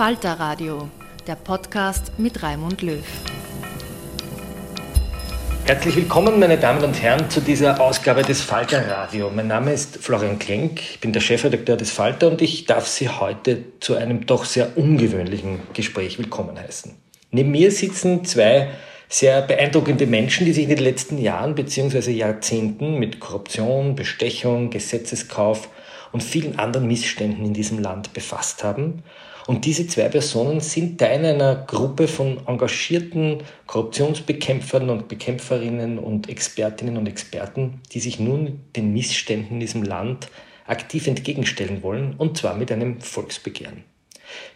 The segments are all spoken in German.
Falter Radio, der Podcast mit Raimund Löw. Herzlich willkommen, meine Damen und Herren, zu dieser Ausgabe des Falter Radio. Mein Name ist Florian Klenk, ich bin der Chefredakteur des Falter und ich darf Sie heute zu einem doch sehr ungewöhnlichen Gespräch willkommen heißen. Neben mir sitzen zwei sehr beeindruckende Menschen, die sich in den letzten Jahren bzw. Jahrzehnten mit Korruption, Bestechung, Gesetzeskauf und vielen anderen Missständen in diesem Land befasst haben und diese zwei Personen sind Teil einer Gruppe von engagierten Korruptionsbekämpfern und Bekämpferinnen und Expertinnen und Experten, die sich nun den Missständen in diesem Land aktiv entgegenstellen wollen, und zwar mit einem Volksbegehren.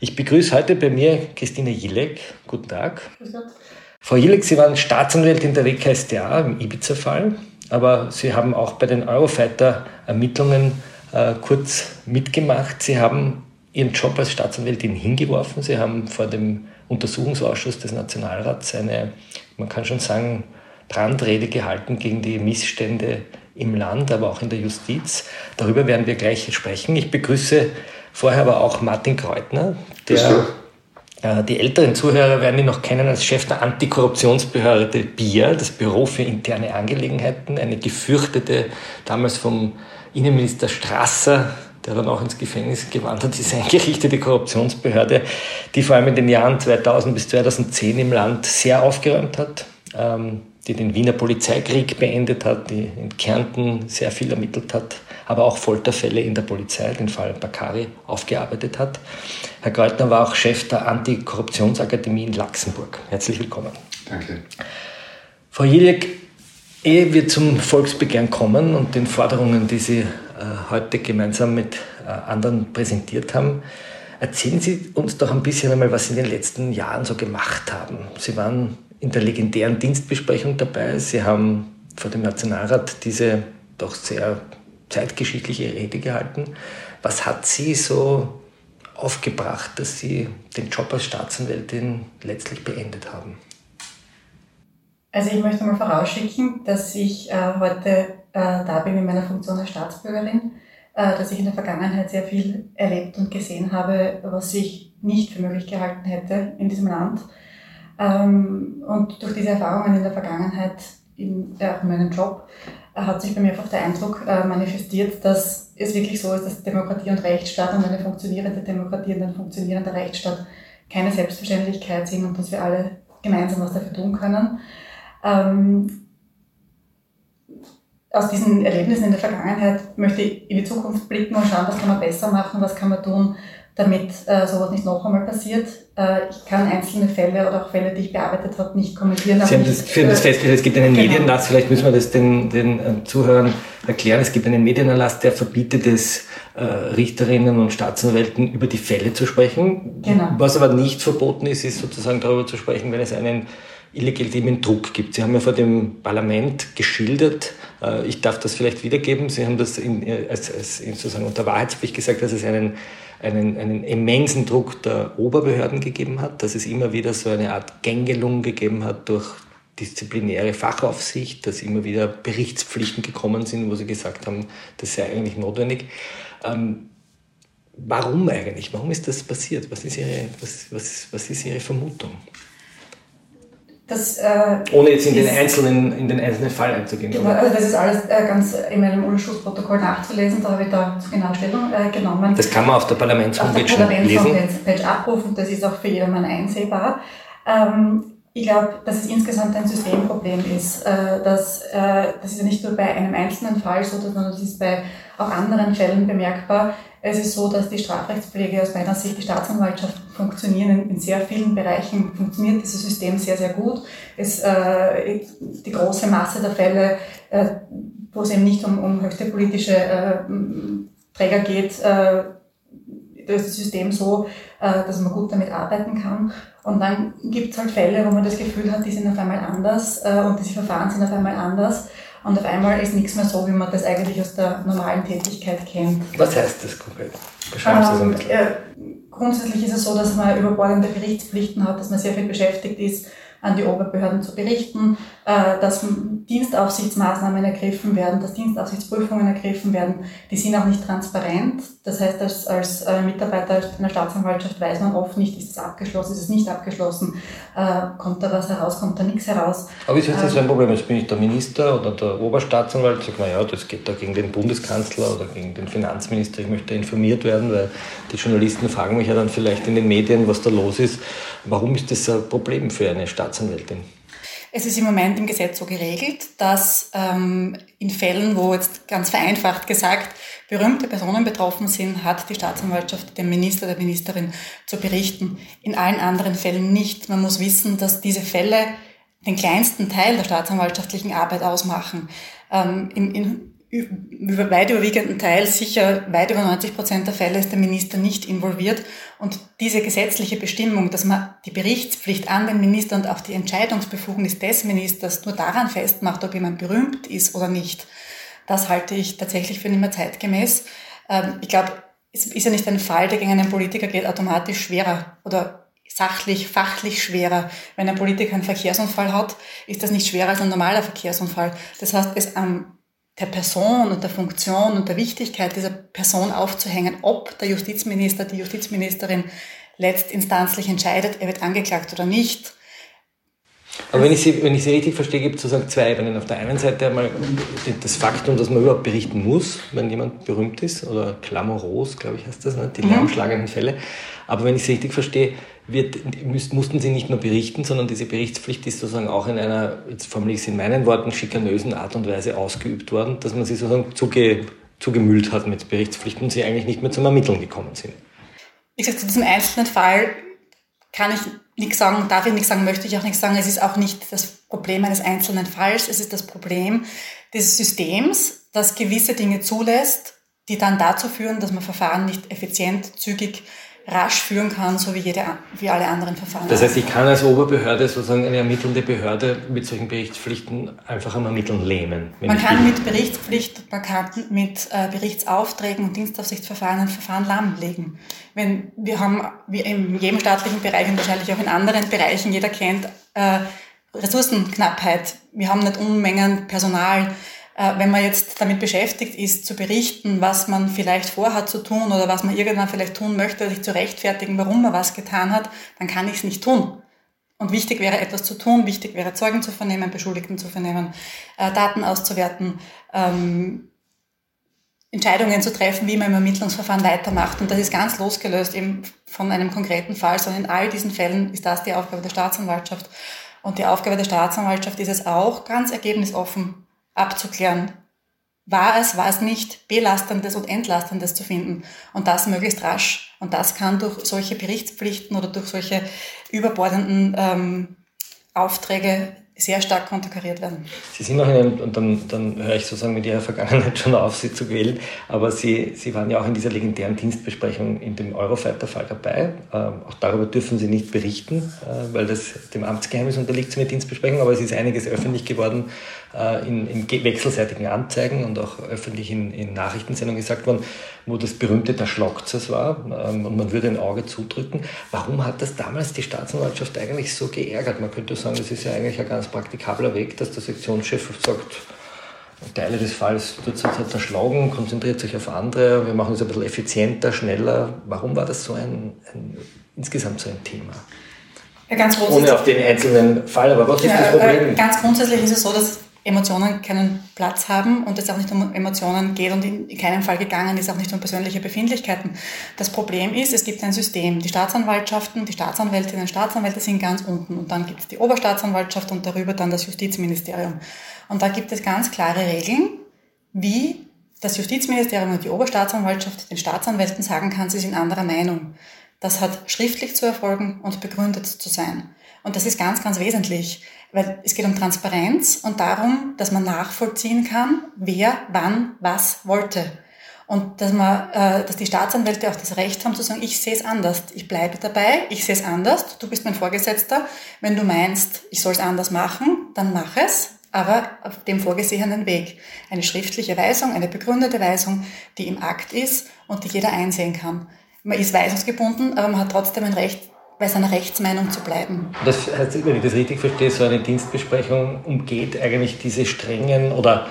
Ich begrüße heute bei mir Christine Jilek. Guten Tag. Frau Jilek, Sie waren Staatsanwältin der WKStA im Ibiza-Fall, aber Sie haben auch bei den Eurofighter-Ermittlungen äh, kurz mitgemacht. Sie haben ihren Job als Staatsanwältin hingeworfen. Sie haben vor dem Untersuchungsausschuss des Nationalrats eine, man kann schon sagen, Brandrede gehalten gegen die Missstände im Land, aber auch in der Justiz. Darüber werden wir gleich sprechen. Ich begrüße vorher aber auch Martin Kreutner, der äh, die älteren Zuhörer werden ihn noch kennen als Chef der Antikorruptionsbehörde BIA, das Büro für interne Angelegenheiten, eine gefürchtete, damals vom Innenminister Strasser der dann auch ins Gefängnis gewandert ist, eingerichtete Korruptionsbehörde, die vor allem in den Jahren 2000 bis 2010 im Land sehr aufgeräumt hat, ähm, die den Wiener Polizeikrieg beendet hat, die in Kärnten sehr viel ermittelt hat, aber auch Folterfälle in der Polizei, den Fall Bakari, aufgearbeitet hat. Herr Kreutner war auch Chef der Antikorruptionsakademie in Luxemburg. Herzlich willkommen. Danke. Frau Jiliek, ehe wir zum Volksbegehren kommen und den Forderungen, die Sie heute gemeinsam mit äh, anderen präsentiert haben. Erzählen Sie uns doch ein bisschen einmal, was Sie in den letzten Jahren so gemacht haben. Sie waren in der legendären Dienstbesprechung dabei. Sie haben vor dem Nationalrat diese doch sehr zeitgeschichtliche Rede gehalten. Was hat Sie so aufgebracht, dass Sie den Job als Staatsanwältin letztlich beendet haben? Also ich möchte mal vorausschicken, dass ich äh, heute äh, da bin in meiner Funktion als Staatsbürgerin, äh, dass ich in der Vergangenheit sehr viel erlebt und gesehen habe, was ich nicht für möglich gehalten hätte in diesem Land. Ähm, und durch diese Erfahrungen in der Vergangenheit, in, äh, in meinem Job, äh, hat sich bei mir einfach der Eindruck äh, manifestiert, dass es wirklich so ist, dass Demokratie und Rechtsstaat und eine funktionierende Demokratie und ein funktionierender Rechtsstaat keine Selbstverständlichkeit sind und dass wir alle gemeinsam was dafür tun können. Ähm, aus diesen Erlebnissen in der Vergangenheit möchte ich in die Zukunft blicken und schauen, was kann man besser machen, was kann man tun, damit äh, sowas nicht noch einmal passiert. Äh, ich kann einzelne Fälle oder auch Fälle, die ich bearbeitet habe, nicht kommentieren. Sie haben das, Sie haben das äh, festgestellt, es gibt einen genau. Medienerlass, vielleicht müssen wir das den, den äh, Zuhörern erklären. Es gibt einen Medienerlass, der verbietet es, äh, Richterinnen und Staatsanwälten über die Fälle zu sprechen. Genau. Was aber nicht verboten ist, ist sozusagen darüber zu sprechen, wenn es einen illegitimen Druck gibt. Sie haben ja vor dem Parlament geschildert, äh, ich darf das vielleicht wiedergeben, Sie haben das in, als, als sozusagen unter Wahrheitspflicht gesagt, dass es einen, einen, einen immensen Druck der Oberbehörden gegeben hat, dass es immer wieder so eine Art Gängelung gegeben hat durch disziplinäre Fachaufsicht, dass immer wieder Berichtspflichten gekommen sind, wo Sie gesagt haben, das sei eigentlich notwendig. Ähm, warum eigentlich? Warum ist das passiert? Was ist Ihre, was, was, was ist Ihre Vermutung? Das, äh, Ohne jetzt in den, einzelnen, in den einzelnen Fall einzugehen. Genau, also das ist alles äh, ganz in meinem Urschussprotokoll nachzulesen, da habe ich da zu genau Stellung äh, genommen. Das kann man auf der Parlamentshomepage Parlaments lesen. Parlaments abrufen, das ist auch für jedermann einsehbar. Ähm, ich glaube, dass es insgesamt ein Systemproblem ist. Äh, dass, äh, das ist ja nicht nur bei einem einzelnen Fall so, sondern das ist bei auch anderen Fällen bemerkbar. Es ist so, dass die Strafrechtspflege aus meiner Sicht, die Staatsanwaltschaft funktionieren in sehr vielen Bereichen, funktioniert dieses System sehr, sehr gut. Es, äh, die große Masse der Fälle, wo es eben nicht um, um höchste politische Träger geht, das ist das System so, äh, dass man gut damit arbeiten kann. Und dann gibt es halt Fälle, wo man das Gefühl hat, die sind auf einmal anders äh, und diese Verfahren sind auf einmal anders. Und auf einmal ist nichts mehr so, wie man das eigentlich aus der normalen Tätigkeit kennt. Was heißt das konkret? Ähm, äh, grundsätzlich ist es so, dass man überbordende Berichtspflichten hat, dass man sehr viel beschäftigt ist, an die Oberbehörden zu berichten, dass Dienstaufsichtsmaßnahmen ergriffen werden, dass Dienstaufsichtsprüfungen ergriffen werden. Die sind auch nicht transparent. Das heißt, als, als äh, Mitarbeiter einer Staatsanwaltschaft weiß man oft nicht, ist es abgeschlossen, ist es nicht abgeschlossen, äh, kommt da was heraus, kommt da nichts heraus. Aber ist das ähm, ein Problem? Jetzt bin ich der Minister oder der Oberstaatsanwalt, sagt, naja, das geht da gegen den Bundeskanzler oder gegen den Finanzminister, ich möchte informiert werden, weil die Journalisten fragen mich ja dann vielleicht in den Medien, was da los ist. Warum ist das ein Problem für eine Staatsanwältin? Es ist im Moment im Gesetz so geregelt, dass ähm, in Fällen, wo jetzt ganz vereinfacht gesagt berühmte Personen betroffen sind, hat die Staatsanwaltschaft dem Minister, der Ministerin zu berichten. In allen anderen Fällen nicht. Man muss wissen, dass diese Fälle den kleinsten Teil der staatsanwaltschaftlichen Arbeit ausmachen. Ähm, in, in über weit überwiegenden Teil, sicher weit über 90 Prozent der Fälle ist der Minister nicht involviert. Und diese gesetzliche Bestimmung, dass man die Berichtspflicht an den Minister und auch die Entscheidungsbefugnis des Ministers nur daran festmacht, ob jemand berühmt ist oder nicht, das halte ich tatsächlich für nicht mehr zeitgemäß. Ähm, ich glaube, es ist ja nicht ein Fall, der gegen einen Politiker geht, automatisch schwerer oder sachlich, fachlich schwerer. Wenn ein Politiker einen Verkehrsunfall hat, ist das nicht schwerer als ein normaler Verkehrsunfall. Das heißt, es am der Person und der Funktion und der Wichtigkeit dieser Person aufzuhängen, ob der Justizminister, die Justizministerin letztinstanzlich entscheidet, er wird angeklagt oder nicht. Aber wenn ich, Sie, wenn ich Sie richtig verstehe, gibt es sozusagen zwei Ebenen. Auf der einen Seite einmal das Faktum, dass man überhaupt berichten muss, wenn jemand berühmt ist, oder glamourös, glaube ich, heißt das, ne? die mhm. lärmschlagenden Fälle. Aber wenn ich Sie richtig verstehe, wird, mussten sie nicht nur berichten, sondern diese Berichtspflicht ist sozusagen auch in einer, jetzt formuliere ich es in meinen Worten, schikanösen Art und Weise ausgeübt worden, dass man sie sozusagen zuge, zugemüllt hat mit Berichtspflichten und sie eigentlich nicht mehr zum Ermitteln gekommen sind. Wie gesagt, zu diesem einzelnen Fall kann ich nichts sagen, darf ich nichts sagen, möchte ich auch nichts sagen. Es ist auch nicht das Problem eines einzelnen Falls, es ist das Problem des Systems, das gewisse Dinge zulässt, die dann dazu führen, dass man Verfahren nicht effizient, zügig rasch führen kann, so wie, jede, wie alle anderen Verfahren. Das heißt, ich kann als Oberbehörde, sozusagen eine ermittelnde Behörde mit solchen Berichtspflichten einfach am Ermitteln lähmen. Man kann mit Berichtspflicht, man kann mit äh, Berichtsaufträgen und Dienstaufsichtsverfahren ein Verfahren lahmlegen. Wenn wir haben, wie in jedem staatlichen Bereich und wahrscheinlich auch in anderen Bereichen, jeder kennt, äh, Ressourcenknappheit. Wir haben nicht Unmengen Personal wenn man jetzt damit beschäftigt ist, zu berichten, was man vielleicht vorhat zu tun oder was man irgendwann vielleicht tun möchte, sich zu rechtfertigen, warum man was getan hat, dann kann ich es nicht tun. Und wichtig wäre etwas zu tun, wichtig wäre Zeugen zu vernehmen, Beschuldigten zu vernehmen, äh, Daten auszuwerten, ähm, Entscheidungen zu treffen, wie man im Ermittlungsverfahren weitermacht. Und das ist ganz losgelöst eben von einem konkreten Fall, sondern in all diesen Fällen ist das die Aufgabe der Staatsanwaltschaft. Und die Aufgabe der Staatsanwaltschaft ist es auch, ganz ergebnisoffen abzuklären, war es, war es nicht, Belastendes und Entlastendes zu finden und das möglichst rasch. Und das kann durch solche Berichtspflichten oder durch solche überbordenden ähm, Aufträge sehr stark konterkariert werden. Sie sind noch in einem, und dann, dann höre ich sozusagen mit Ihrer Vergangenheit schon auf, Sie zu quälen, aber Sie, Sie waren ja auch in dieser legendären Dienstbesprechung in dem Eurofighter-Fall dabei. Ähm, auch darüber dürfen Sie nicht berichten, äh, weil das dem Amtsgeheimnis unterliegt, so eine Dienstbesprechung, aber es ist einiges öffentlich geworden in, in wechselseitigen Anzeigen und auch öffentlich in, in Nachrichtensendungen gesagt worden, wo das berühmte Der Schlockzers war ähm, und man würde ein Auge zudrücken. Warum hat das damals die Staatsanwaltschaft eigentlich so geärgert? Man könnte sagen, das ist ja eigentlich ein ganz praktikabler Weg, dass der Sektionschef sagt, Teile des Falls halt zerschlagen, konzentriert sich auf andere, wir machen es ein bisschen effizienter, schneller. Warum war das so ein, ein insgesamt so ein Thema? Ja, ganz Ohne auf den einzelnen Fall, aber was ist ja, das Problem? Ganz grundsätzlich ist es so, dass Emotionen keinen Platz haben und es auch nicht um Emotionen geht und in keinem Fall gegangen ist, auch nicht um persönliche Befindlichkeiten. Das Problem ist, es gibt ein System. Die Staatsanwaltschaften, die Staatsanwältinnen und Staatsanwälte sind ganz unten und dann gibt es die Oberstaatsanwaltschaft und darüber dann das Justizministerium. Und da gibt es ganz klare Regeln, wie das Justizministerium und die Oberstaatsanwaltschaft den Staatsanwälten sagen kann, sie sind anderer Meinung. Das hat schriftlich zu erfolgen und begründet zu sein. Und das ist ganz, ganz wesentlich, weil es geht um Transparenz und darum, dass man nachvollziehen kann, wer wann was wollte. Und dass, man, äh, dass die Staatsanwälte auch das Recht haben zu sagen, ich sehe es anders, ich bleibe dabei, ich sehe es anders, du bist mein Vorgesetzter. Wenn du meinst, ich soll es anders machen, dann mach es, aber auf dem vorgesehenen Weg. Eine schriftliche Weisung, eine begründete Weisung, die im Akt ist und die jeder einsehen kann. Man ist weisungsgebunden, aber man hat trotzdem ein Recht, bei seiner Rechtsmeinung zu bleiben. Das heißt, wenn ich das richtig verstehe, so eine Dienstbesprechung umgeht eigentlich diese strengen oder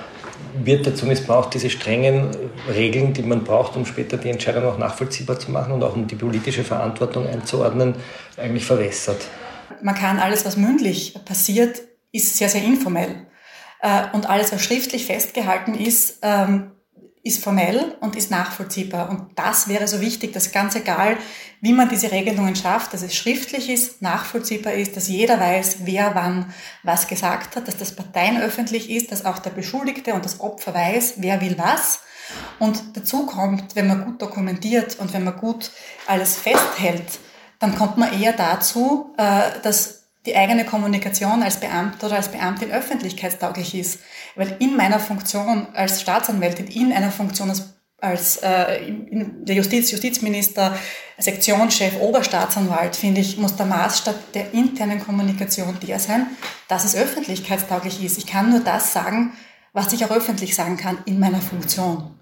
wird dazu missbraucht, diese strengen Regeln, die man braucht, um später die Entscheidung auch nachvollziehbar zu machen und auch um die politische Verantwortung einzuordnen, eigentlich verwässert. Man kann alles, was mündlich passiert, ist sehr, sehr informell. Äh, und alles, was schriftlich festgehalten ist, ähm, ist formell und ist nachvollziehbar. Und das wäre so wichtig, dass ganz egal, wie man diese Regelungen schafft, dass es schriftlich ist, nachvollziehbar ist, dass jeder weiß, wer wann was gesagt hat, dass das parteienöffentlich ist, dass auch der Beschuldigte und das Opfer weiß, wer will was. Und dazu kommt, wenn man gut dokumentiert und wenn man gut alles festhält, dann kommt man eher dazu, äh, dass die eigene Kommunikation als Beamter oder als Beamtin öffentlichkeitstauglich ist. Weil in meiner Funktion als Staatsanwältin, in einer Funktion als, als äh, in der Justiz, Justizminister, Sektionschef, Oberstaatsanwalt, finde ich, muss der Maßstab der internen Kommunikation der sein, dass es öffentlichkeitstauglich ist. Ich kann nur das sagen, was ich auch öffentlich sagen kann in meiner Funktion.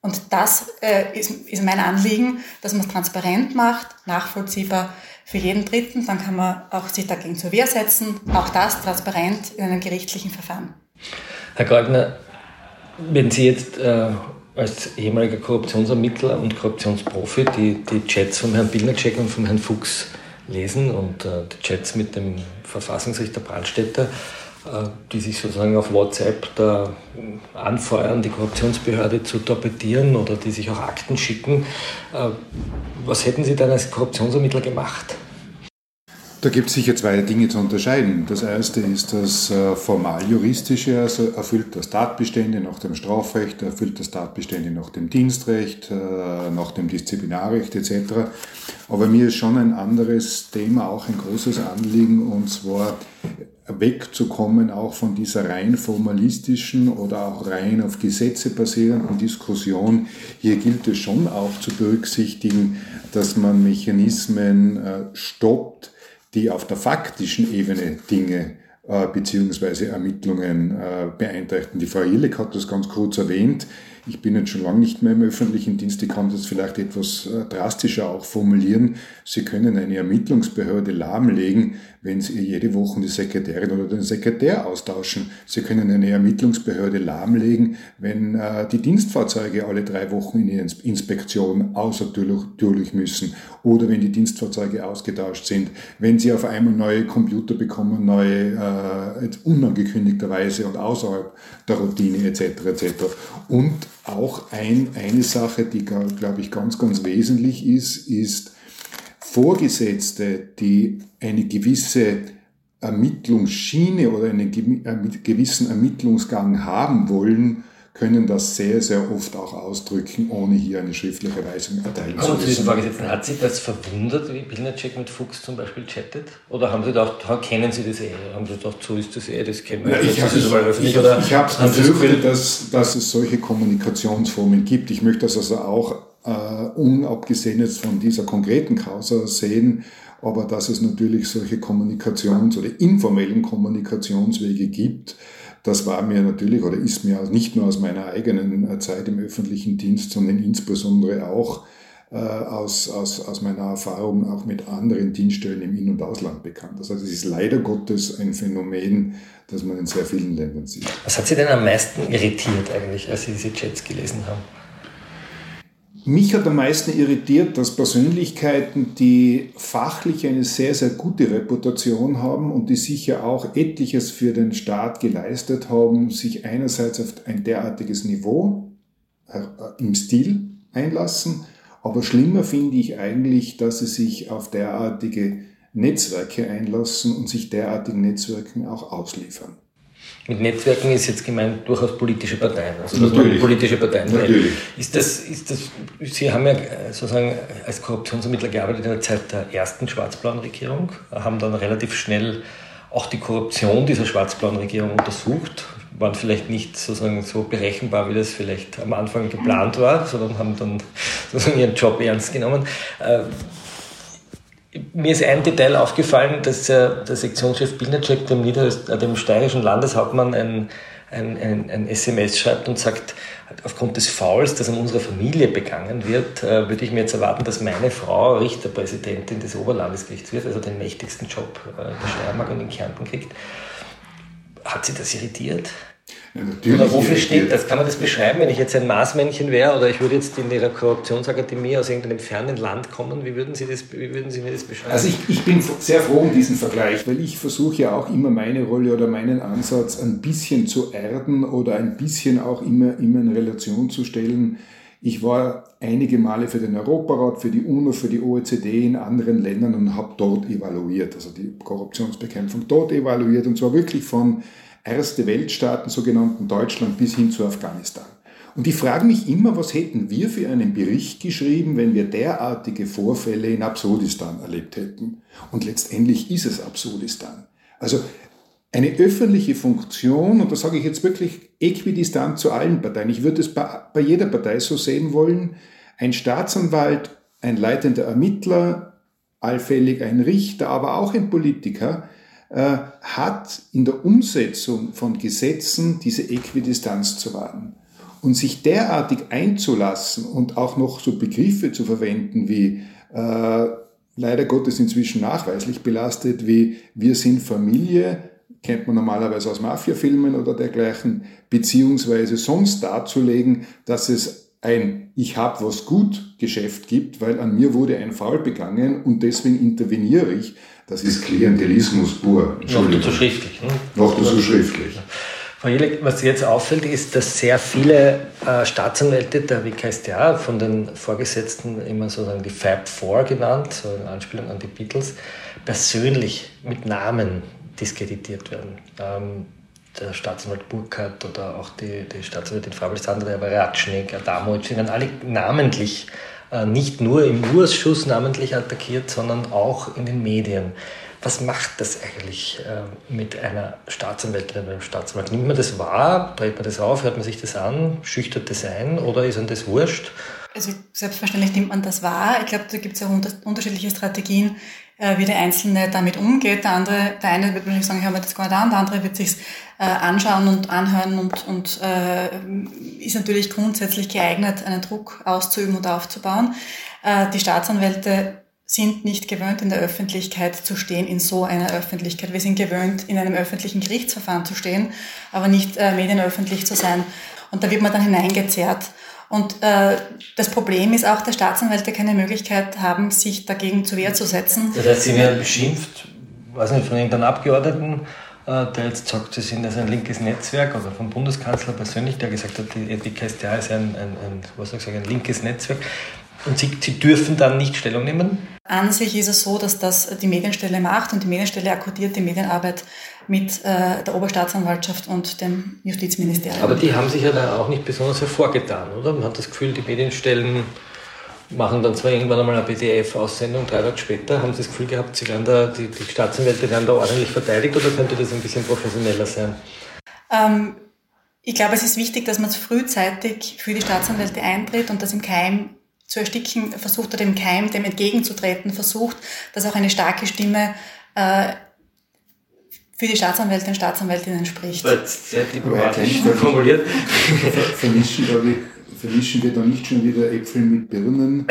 Und das äh, ist, ist mein Anliegen, dass man es transparent macht, nachvollziehbar für jeden Dritten. Dann kann man auch sich dagegen zur Wehr setzen. Auch das transparent in einem gerichtlichen Verfahren. Herr Goldner, wenn Sie jetzt äh, als ehemaliger Korruptionsermittler und Korruptionsprofi die, die Chats von Herrn Bilnacek und von Herrn Fuchs lesen und äh, die Chats mit dem Verfassungsrichter Brandstätter, die sich sozusagen auf WhatsApp da anfeuern, die Korruptionsbehörde zu torpedieren oder die sich auch Akten schicken. Äh, was hätten Sie dann als Korruptionsermittler gemacht? Da gibt es sicher zwei Dinge zu unterscheiden. Das erste ist das äh, formal-juristische, also erfüllt das Tatbestände nach dem Strafrecht, erfüllt das Tatbestände nach dem Dienstrecht, nach dem Disziplinarrecht etc. Aber mir ist schon ein anderes Thema auch ein großes Anliegen und zwar wegzukommen auch von dieser rein formalistischen oder auch rein auf Gesetze basierenden Diskussion. Hier gilt es schon auch zu berücksichtigen, dass man Mechanismen äh, stoppt, die auf der faktischen Ebene Dinge äh, beziehungsweise Ermittlungen äh, beeinträchtigen. Die Frau Jilek hat das ganz kurz erwähnt. Ich bin jetzt schon lange nicht mehr im öffentlichen Dienst. Ich kann das vielleicht etwas äh, drastischer auch formulieren. Sie können eine Ermittlungsbehörde lahmlegen, wenn Sie jede Woche die Sekretärin oder den Sekretär austauschen. Sie können eine Ermittlungsbehörde lahmlegen, wenn äh, die Dienstfahrzeuge alle drei Wochen in die Inspektion außertürlich müssen oder wenn die Dienstfahrzeuge ausgetauscht sind, wenn Sie auf einmal neue Computer bekommen, neue äh, unangekündigterweise und außerhalb der Routine etc. etc. Und auch ein, eine Sache, die, glaube ich, ganz, ganz wesentlich ist, ist Vorgesetzte, die eine gewisse Ermittlungsschiene oder einen gewissen Ermittlungsgang haben wollen, können das sehr, sehr oft auch ausdrücken, ohne hier eine schriftliche Weisung erteilen zu müssen. Vorgesetzten, hat Sie das verwundert, wie Pilnacek mit Fuchs zum Beispiel chattet? Oder haben Sie gedacht, kennen Sie das eh? Haben Sie gedacht, so ist das eh, das kennen wir ja, Ich habe ich, befürchtet, dass, dass es solche Kommunikationsformen gibt. Ich möchte das also auch äh, unabgesehen jetzt von dieser konkreten Causa sehen, aber dass es natürlich solche Kommunikations- oder informellen Kommunikationswege gibt, das war mir natürlich oder ist mir nicht nur aus meiner eigenen äh, Zeit im öffentlichen Dienst, sondern insbesondere auch äh, aus, aus, aus meiner Erfahrung auch mit anderen Dienststellen im In- und Ausland bekannt. Das ist leider Gottes ein Phänomen, das man in sehr vielen Ländern sieht. Was hat Sie denn am meisten irritiert eigentlich, als Sie diese Chats gelesen haben? Mich hat am meisten irritiert, dass Persönlichkeiten, die fachlich eine sehr, sehr gute Reputation haben und die sicher auch etliches für den Staat geleistet haben, sich einerseits auf ein derartiges Niveau äh, im Stil einlassen, aber schlimmer finde ich eigentlich, dass sie sich auf derartige Netzwerke einlassen und sich derartigen Netzwerken auch ausliefern. Mit Netzwerken ist jetzt gemeint durchaus politische Parteien. Also Natürlich. politische Parteien. Natürlich. Ist das, ist das, Sie haben ja äh, sozusagen als Korruptionsermittler gearbeitet in der Zeit der ersten schwarz-blauen Regierung, haben dann relativ schnell auch die Korruption dieser schwarz-blauen Regierung untersucht, waren vielleicht nicht sozusagen so berechenbar, wie das vielleicht am Anfang geplant war, sondern haben dann sozusagen ihren Job ernst genommen. Mir ist ein Detail aufgefallen, dass der Sektionschef Bilnacek dem, äh, dem steirischen Landeshauptmann ein, ein, ein, ein, SMS schreibt und sagt, aufgrund des Fouls, das an unserer Familie begangen wird, äh, würde ich mir jetzt erwarten, dass meine Frau Richterpräsidentin des Oberlandesgerichts wird, also den mächtigsten Job äh, der Steiermark und in Kärnten kriegt. Hat sie das irritiert? Ja, oder wofür steht das? Kann man das beschreiben, wenn ich jetzt ein Maßmännchen wäre oder ich würde jetzt in Ihrer Korruptionsakademie aus irgendeinem fernen Land kommen? Wie würden Sie, das, wie würden Sie mir das beschreiben? Also ich, ich bin sehr froh um diesen Vergleich, weil ich versuche ja auch immer meine Rolle oder meinen Ansatz ein bisschen zu erden oder ein bisschen auch immer, immer in Relation zu stellen. Ich war einige Male für den Europarat, für die UNO, für die OECD in anderen Ländern und habe dort evaluiert, also die Korruptionsbekämpfung dort evaluiert und zwar wirklich von erste Weltstaaten, sogenannten Deutschland, bis hin zu Afghanistan. Und ich frage mich immer, was hätten wir für einen Bericht geschrieben, wenn wir derartige Vorfälle in Absurdistan erlebt hätten. Und letztendlich ist es Absurdistan. Also eine öffentliche Funktion, und das sage ich jetzt wirklich äquidistant zu allen Parteien, ich würde es bei jeder Partei so sehen wollen, ein Staatsanwalt, ein leitender Ermittler, allfällig ein Richter, aber auch ein Politiker, äh, hat in der Umsetzung von Gesetzen diese Äquidistanz zu wahren. Und sich derartig einzulassen und auch noch so Begriffe zu verwenden wie äh, leider Gottes inzwischen nachweislich belastet wie wir sind Familie, kennt man normalerweise aus Mafiafilmen oder dergleichen, beziehungsweise sonst darzulegen, dass es ein Ich hab was gut Geschäft gibt, weil an mir wurde ein Foul begangen und deswegen interveniere ich, das ist Klientelismus pur. Noch dazu schriftlich. Ne? Noch dazu schriftlich. Frau Jelek, was jetzt auffällt, ist, dass sehr viele äh, Staatsanwälte der WKStA von den Vorgesetzten immer sozusagen die Fab Four genannt, so in Anspielung an die Beatles, persönlich mit Namen diskreditiert werden. Ähm, der Staatsanwalt Burkhardt oder auch die, die Staatsanwältin Frau Alexandra Baratschnik, Adamovic, sind dann alle namentlich äh, nicht nur im U-Ausschuss namentlich attackiert, sondern auch in den Medien. Was macht das eigentlich äh, mit einer Staatsanwältin oder einem Staatsanwalt? Nimmt man das wahr? Dreht man das auf? Hört man sich das an? Schüchtert das ein? Oder ist einem das wurscht? Also selbstverständlich nimmt man das wahr. Ich glaube, da gibt es ja unterschiedliche Strategien, wie der Einzelne damit umgeht. Der andere, der eine wird wahrscheinlich sagen, ich habe mir das gar nicht an, der andere wird sich äh, anschauen und anhören und, und äh, ist natürlich grundsätzlich geeignet, einen Druck auszuüben und aufzubauen. Äh, die Staatsanwälte sind nicht gewöhnt, in der Öffentlichkeit zu stehen, in so einer Öffentlichkeit. Wir sind gewöhnt, in einem öffentlichen Gerichtsverfahren zu stehen, aber nicht äh, medienöffentlich zu sein. Und da wird man dann hineingezerrt. Und äh, das Problem ist auch, dass Staatsanwälte keine Möglichkeit haben, sich dagegen zur Wehr zu setzen. Das heißt, sie werden beschimpft, weiß nicht, von irgendeinem Abgeordneten, äh, der jetzt sagt, sie sind also ein linkes Netzwerk oder vom Bundeskanzler persönlich, der gesagt hat, die KStA ist ein, ein, ein, was soll ich sagen, ein linkes Netzwerk. Und sie, sie dürfen dann nicht Stellung nehmen? An sich ist es so, dass das die Medienstelle macht und die Medienstelle akkordiert die Medienarbeit mit äh, der Oberstaatsanwaltschaft und dem Justizministerium. Aber die haben sich ja da auch nicht besonders hervorgetan, oder? Man hat das Gefühl, die Medienstellen machen dann zwar irgendwann einmal eine PDF-Aussendung, drei Tage später. Haben Sie das Gefühl gehabt, Sie werden da, die, die Staatsanwälte werden da ordentlich verteidigt oder könnte das ein bisschen professioneller sein? Ähm, ich glaube, es ist wichtig, dass man frühzeitig für die Staatsanwälte eintritt und das im Keim zu ersticken versucht oder dem Keim dem entgegenzutreten versucht, dass auch eine starke Stimme äh, für die Staatsanwälte und Staatsanwältinnen spricht. Sehr diplomatisch formuliert. Vermischen, vermischen wir da nicht schon wieder Äpfel mit Birnen?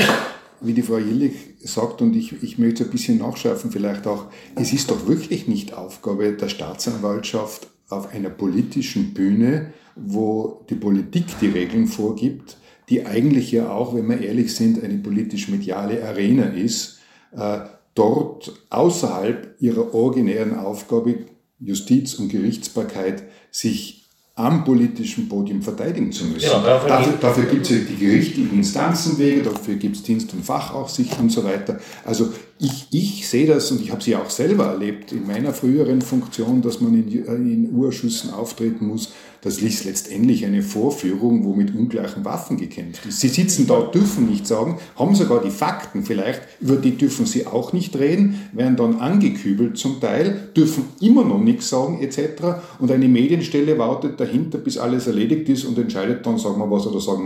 Wie die Frau Jillich sagt, und ich, ich möchte ein bisschen nachschärfen vielleicht auch, es ist doch wirklich nicht Aufgabe der Staatsanwaltschaft auf einer politischen Bühne, wo die Politik die Regeln vorgibt, die eigentlich ja auch, wenn wir ehrlich sind, eine politisch-mediale Arena ist, äh, dort außerhalb ihrer originären Aufgabe Justiz und Gerichtsbarkeit sich am politischen Podium verteidigen zu müssen. Ja, dafür, dafür gibt es die gerichtlichen Instanzenwege, dafür gibt es Dienst- und Fachaufsicht und so weiter. Also ich, ich sehe das und ich habe sie auch selber erlebt in meiner früheren Funktion, dass man in, in Urschüssen auftreten muss. Das ist letztendlich eine Vorführung, wo mit ungleichen Waffen gekämpft ist. Sie sitzen da, dürfen nicht sagen, haben sogar die Fakten vielleicht, über die dürfen sie auch nicht reden, werden dann angekübelt zum Teil, dürfen immer noch nichts sagen etc. Und eine Medienstelle wartet dahinter, bis alles erledigt ist und entscheidet dann, sagen wir was oder sagen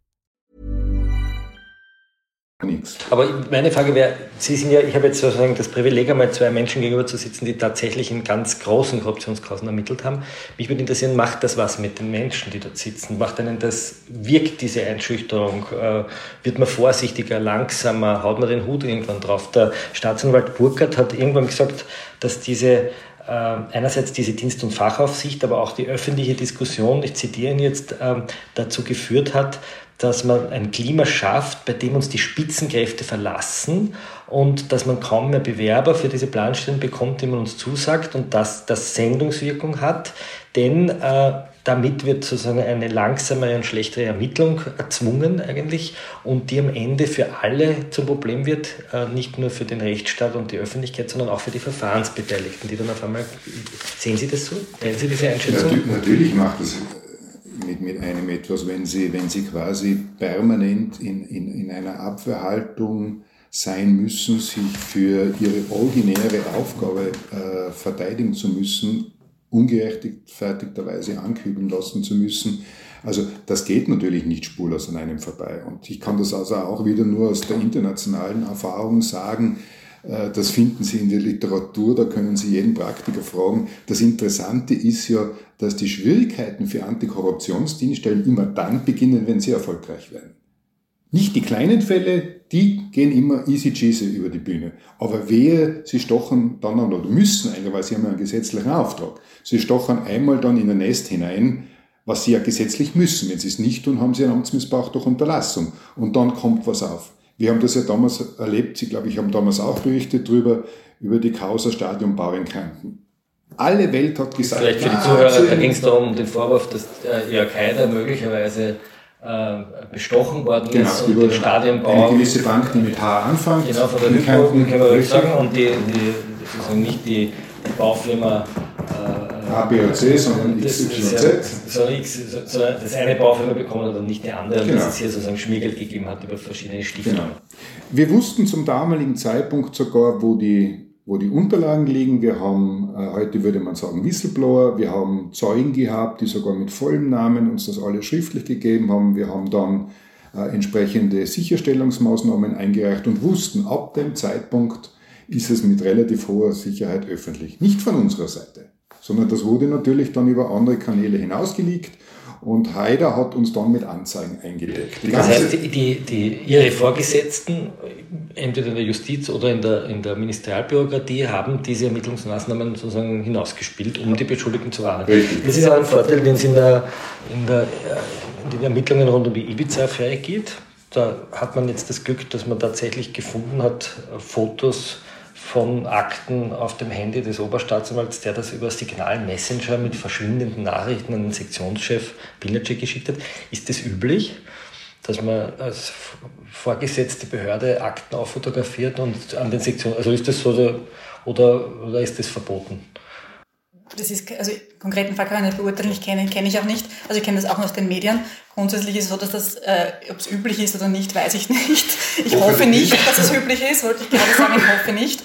Nichts. Aber meine Frage wäre, Sie sind ja, ich habe jetzt sozusagen das Privileg, einmal zwei Menschen gegenüber zu sitzen, die tatsächlich in ganz großen Korruptionskausen ermittelt haben. Mich würde interessieren, macht das was mit den Menschen, die dort sitzen? Macht ihnen das, wirkt diese Einschüchterung? Äh, wird man vorsichtiger, langsamer? Haut man den Hut irgendwann drauf? Der Staatsanwalt Burkhardt hat irgendwann gesagt, dass diese einerseits diese Dienst- und Fachaufsicht, aber auch die öffentliche Diskussion, ich zitiere ihn jetzt, äh, dazu geführt hat, dass man ein Klima schafft, bei dem uns die Spitzenkräfte verlassen und dass man kaum mehr Bewerber für diese Planstellen bekommt, die man uns zusagt und dass das Sendungswirkung hat, denn äh, damit wird sozusagen eine langsamere und schlechtere Ermittlung erzwungen eigentlich und die am Ende für alle zum Problem wird, äh, nicht nur für den Rechtsstaat und die Öffentlichkeit, sondern auch für die Verfahrensbeteiligten, die dann auf einmal, sehen Sie das so? Teilen Sie diese Einschätzung? Natürlich macht das mit, mit einem etwas, wenn sie, wenn sie quasi permanent in, in, in einer Abwehrhaltung sein müssen, sich für ihre originäre Aufgabe äh, verteidigen zu müssen, ungerechtfertigterweise ankübeln lassen zu müssen. Also das geht natürlich nicht spurlos an einem vorbei. Und ich kann das also auch wieder nur aus der internationalen Erfahrung sagen, äh, das finden Sie in der Literatur, da können Sie jeden Praktiker fragen. Das Interessante ist ja, dass die Schwierigkeiten für Antikorruptionsdienststellen immer dann beginnen, wenn sie erfolgreich werden. Nicht die kleinen Fälle, die gehen immer easy cheesy über die Bühne. Aber wehe, sie stochen dann oder müssen eigentlich, weil sie haben einen gesetzlichen Auftrag. Sie stochen einmal dann in ein Nest hinein, was sie ja gesetzlich müssen. Wenn sie es nicht tun, haben sie einen Amtsmissbrauch durch Unterlassung. Und dann kommt was auf. Wir haben das ja damals erlebt, Sie, glaube ich, haben damals auch berichtet darüber, über die Causa Stadionbau in Kärnten. Alle Welt hat gesagt... Vielleicht für die Zuhörer, da ging es darum, um den Vorwurf, dass äh, Jörg Haider möglicherweise bestochen worden genau, ist und den Stadionbau... Eine gewisse Bank, die mit H anfängt. Genau, von der Hypo, kann man sagen, und die, die, sozusagen nicht die, Baufirma... Äh, A, B oder C, sondern X, Y, Z. Sondern das eine Baufirma bekommen hat und nicht die andere, genau. dass es hier sozusagen Schmiergeld gegeben hat über verschiedene Stiftungen. Genau. Wir wussten zum damaligen Zeitpunkt sogar, wo die, wo die Unterlagen liegen. Wir haben, äh, heute würde man sagen, Whistleblower. Wir haben Zeugen gehabt, die sogar mit vollem Namen uns das alles schriftlich gegeben haben. Wir haben dann äh, entsprechende Sicherstellungsmaßnahmen eingereicht und wussten, ab dem Zeitpunkt ist es mit relativ hoher Sicherheit öffentlich. Nicht von unserer Seite sondern das wurde natürlich dann über andere Kanäle hinausgelegt Und Haider hat uns dann mit Anzeigen eingedeckt. Die das heißt, die, die, ihre Vorgesetzten, entweder in der Justiz oder in der, in der Ministerialbürokratie, haben diese Ermittlungsmaßnahmen sozusagen hinausgespielt, um die Beschuldigten zu warnen. Das ist auch ein Vorteil, den es in, der, in, der, in den Ermittlungen rund um die Ibiza-Affäre gibt. Da hat man jetzt das Glück, dass man tatsächlich gefunden hat, Fotos von Akten auf dem Handy des Oberstaatsanwalts, der das über Signal Messenger mit verschwindenden Nachrichten an den Sektionschef Pilnacek geschickt hat. Ist das üblich, dass man als vorgesetzte Behörde Akten auffotografiert und an den Sektionen, also ist das so oder, oder ist das verboten? Das ist, also konkreten Fall kann ich nicht beurteilen, ich kenne kenne ich auch nicht. Also ich kenne das auch nur aus den Medien. Grundsätzlich ist es so, dass das, äh, ob es üblich ist oder nicht, weiß ich nicht. Ich hoffe nicht, dass es üblich ist, wollte ich gerade sagen, ich hoffe nicht.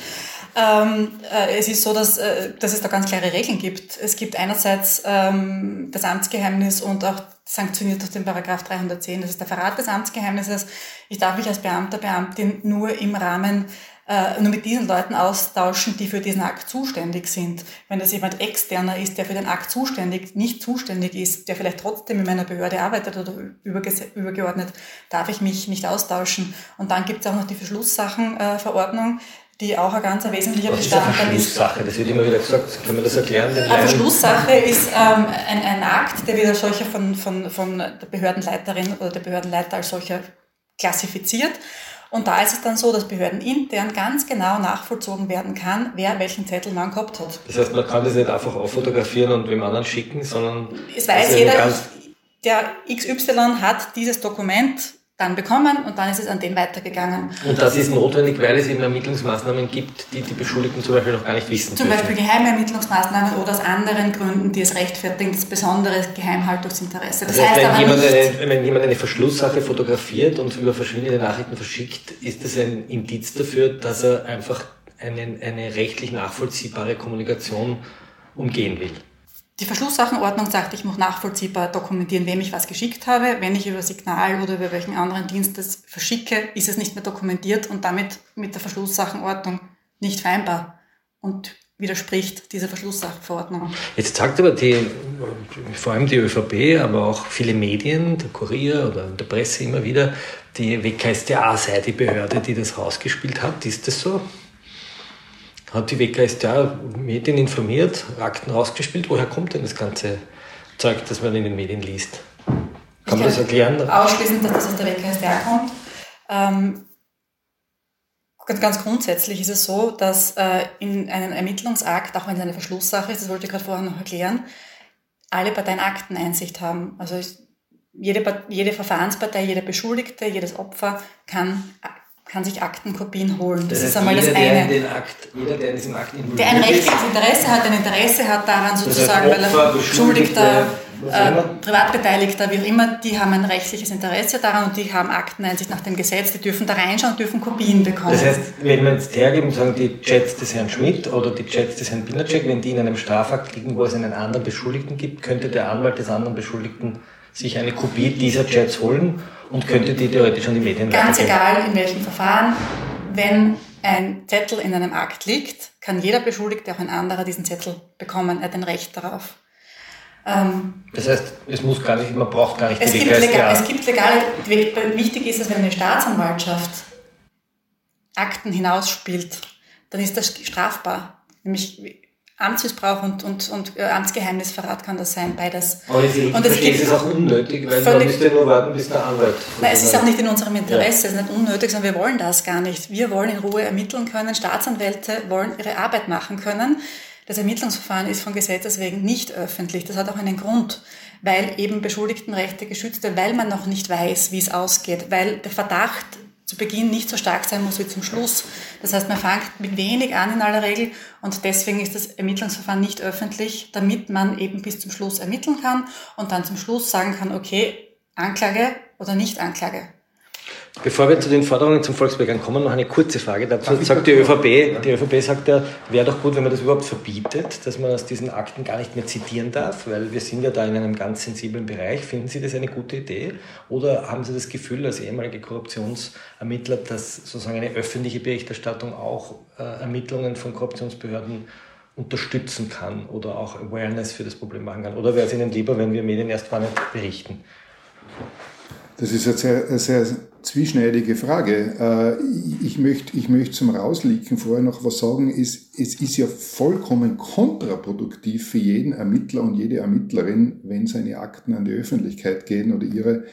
Ähm, äh, es ist so, dass, äh, dass es da ganz klare Regeln gibt. Es gibt einerseits ähm, das Amtsgeheimnis und auch sanktioniert durch den Paragraph 310. Das ist der Verrat des Amtsgeheimnisses. Ich darf mich als Beamter, Beamtin nur im Rahmen äh, nur mit diesen Leuten austauschen, die für diesen Akt zuständig sind. Wenn das jemand externer ist, der für den Akt zuständig, nicht zuständig ist, der vielleicht trotzdem in meiner Behörde arbeitet oder übergeordnet, darf ich mich nicht austauschen. Und dann gibt es auch noch die Verschlusssachenverordnung, die auch ein ganz wesentlicher Was Bestandteil ist. Verschlusssache, das wird immer wieder gesagt. Kann man das erklären? Eine Verschlusssache ist ähm, ein, ein Akt, der wieder solcher von, von, von der Behördenleiterin oder der Behördenleiter als solcher klassifiziert. Und da ist es dann so, dass Behörden intern ganz genau nachvollzogen werden kann, wer welchen Zettel man gehabt hat. Das heißt, man kann das nicht einfach auffotografieren und wem anderen schicken, sondern... Es weiß jeder, der XY hat dieses Dokument dann bekommen und dann ist es an den weitergegangen. Und das ist notwendig, weil es eben Ermittlungsmaßnahmen gibt, die die Beschuldigten zum Beispiel noch gar nicht wissen. Zum Beispiel geheime Ermittlungsmaßnahmen oder aus anderen Gründen, die es rechtfertigen, das besondere Geheimhaltungsinteresse. Das, das heißt, wenn, jemand eine, wenn jemand eine Verschlusssache fotografiert und über verschwindende Nachrichten verschickt, ist das ein Indiz dafür, dass er einfach eine, eine rechtlich nachvollziehbare Kommunikation umgehen will. Die Verschlusssachenordnung sagt, ich muss nachvollziehbar dokumentieren, wem ich was geschickt habe. Wenn ich über Signal oder über welchen anderen Dienst das verschicke, ist es nicht mehr dokumentiert und damit mit der Verschlusssachenordnung nicht vereinbar und widerspricht dieser Verschlusssachenverordnung. Jetzt sagt aber die, vor allem die ÖVP, aber auch viele Medien, der Kurier oder der Presse immer wieder, die WKStA sei die Behörde, die das rausgespielt hat. Ist das so? Hat die WKStA Medien informiert, Akten rausgespielt. Woher kommt denn das ganze Zeug, das man in den Medien liest? Kann man das erklären? Ausschließend, dass das aus der WKStA kommt. Ähm, ganz grundsätzlich ist es so, dass äh, in einem Ermittlungsakt, auch wenn es eine Verschlusssache ist, das wollte ich gerade vorher noch erklären, alle Parteien Akteneinsicht haben. Also jede, jede Verfahrenspartei, jeder Beschuldigte, jedes Opfer kann kann sich Aktenkopien holen. Das, das ist einmal jeder, das eine. Der Akt, jeder, der in diesem Akt involviert Der ein rechtliches Interesse hat, ein Interesse hat daran sozusagen, das heißt, weil er Beschuldigter, äh, Privatbeteiligter, wie auch immer, die haben ein rechtliches Interesse daran und die haben Akteneinsicht nach dem Gesetz, die dürfen da reinschauen und dürfen Kopien bekommen. Das heißt, wenn wir jetzt hergeben und sagen, die Chats des Herrn Schmidt oder die Chats des Herrn Binacek, wenn die in einem Strafakt liegen, wo es einen anderen Beschuldigten gibt, könnte der Anwalt des anderen Beschuldigten sich eine Kopie dieser Chats holen und könnte die theoretisch an die Medien Ganz egal in welchem Verfahren, wenn ein Zettel in einem Akt liegt, kann jeder Beschuldigte, auch ein anderer, diesen Zettel bekommen. Er hat ein Recht darauf. Ähm, das heißt, es muss gar nicht, man braucht gar nicht es die gibt, legal, es gibt legale, wichtig ist es, wenn eine Staatsanwaltschaft Akten hinausspielt, dann ist das strafbar. Nämlich Amtsmissbrauch und, und, und äh, Amtsgeheimnisverrat kann das sein, beides. Aber ich, ich und es ist auch unnötig, weil man müsste nur warten, bis der Anwalt... Nein, es ist auch nicht in unserem Interesse, ja. es ist nicht unnötig, sondern wir wollen das gar nicht. Wir wollen in Ruhe ermitteln können, Staatsanwälte wollen ihre Arbeit machen können. Das Ermittlungsverfahren ist von Gesetzes wegen nicht öffentlich. Das hat auch einen Grund, weil eben Beschuldigtenrechte geschützt werden, weil man noch nicht weiß, wie es ausgeht, weil der Verdacht zu Beginn nicht so stark sein muss wie zum Schluss. Das heißt, man fängt mit wenig an in aller Regel und deswegen ist das Ermittlungsverfahren nicht öffentlich, damit man eben bis zum Schluss ermitteln kann und dann zum Schluss sagen kann, okay, Anklage oder nicht Anklage. Bevor wir zu den Forderungen zum Volksbegehren kommen, noch eine kurze Frage. Dazu sagt die ÖVP, die ÖVP sagt ja, wäre doch gut, wenn man das überhaupt verbietet, dass man aus diesen Akten gar nicht mehr zitieren darf, weil wir sind ja da in einem ganz sensiblen Bereich. Finden Sie das eine gute Idee? Oder haben Sie das Gefühl als ehemalige Korruptionsermittler, dass sozusagen eine öffentliche Berichterstattung auch äh, Ermittlungen von Korruptionsbehörden unterstützen kann oder auch Awareness für das Problem machen kann? Oder wäre es Ihnen lieber, wenn wir Medien erst gar nicht berichten? Das ist eine sehr, eine sehr zwieschneidige Frage. Äh, ich möchte, ich möchte zum Rauslicken vorher noch was sagen. Es, es ist ja vollkommen kontraproduktiv für jeden Ermittler und jede Ermittlerin, wenn seine Akten an die Öffentlichkeit gehen oder ihre,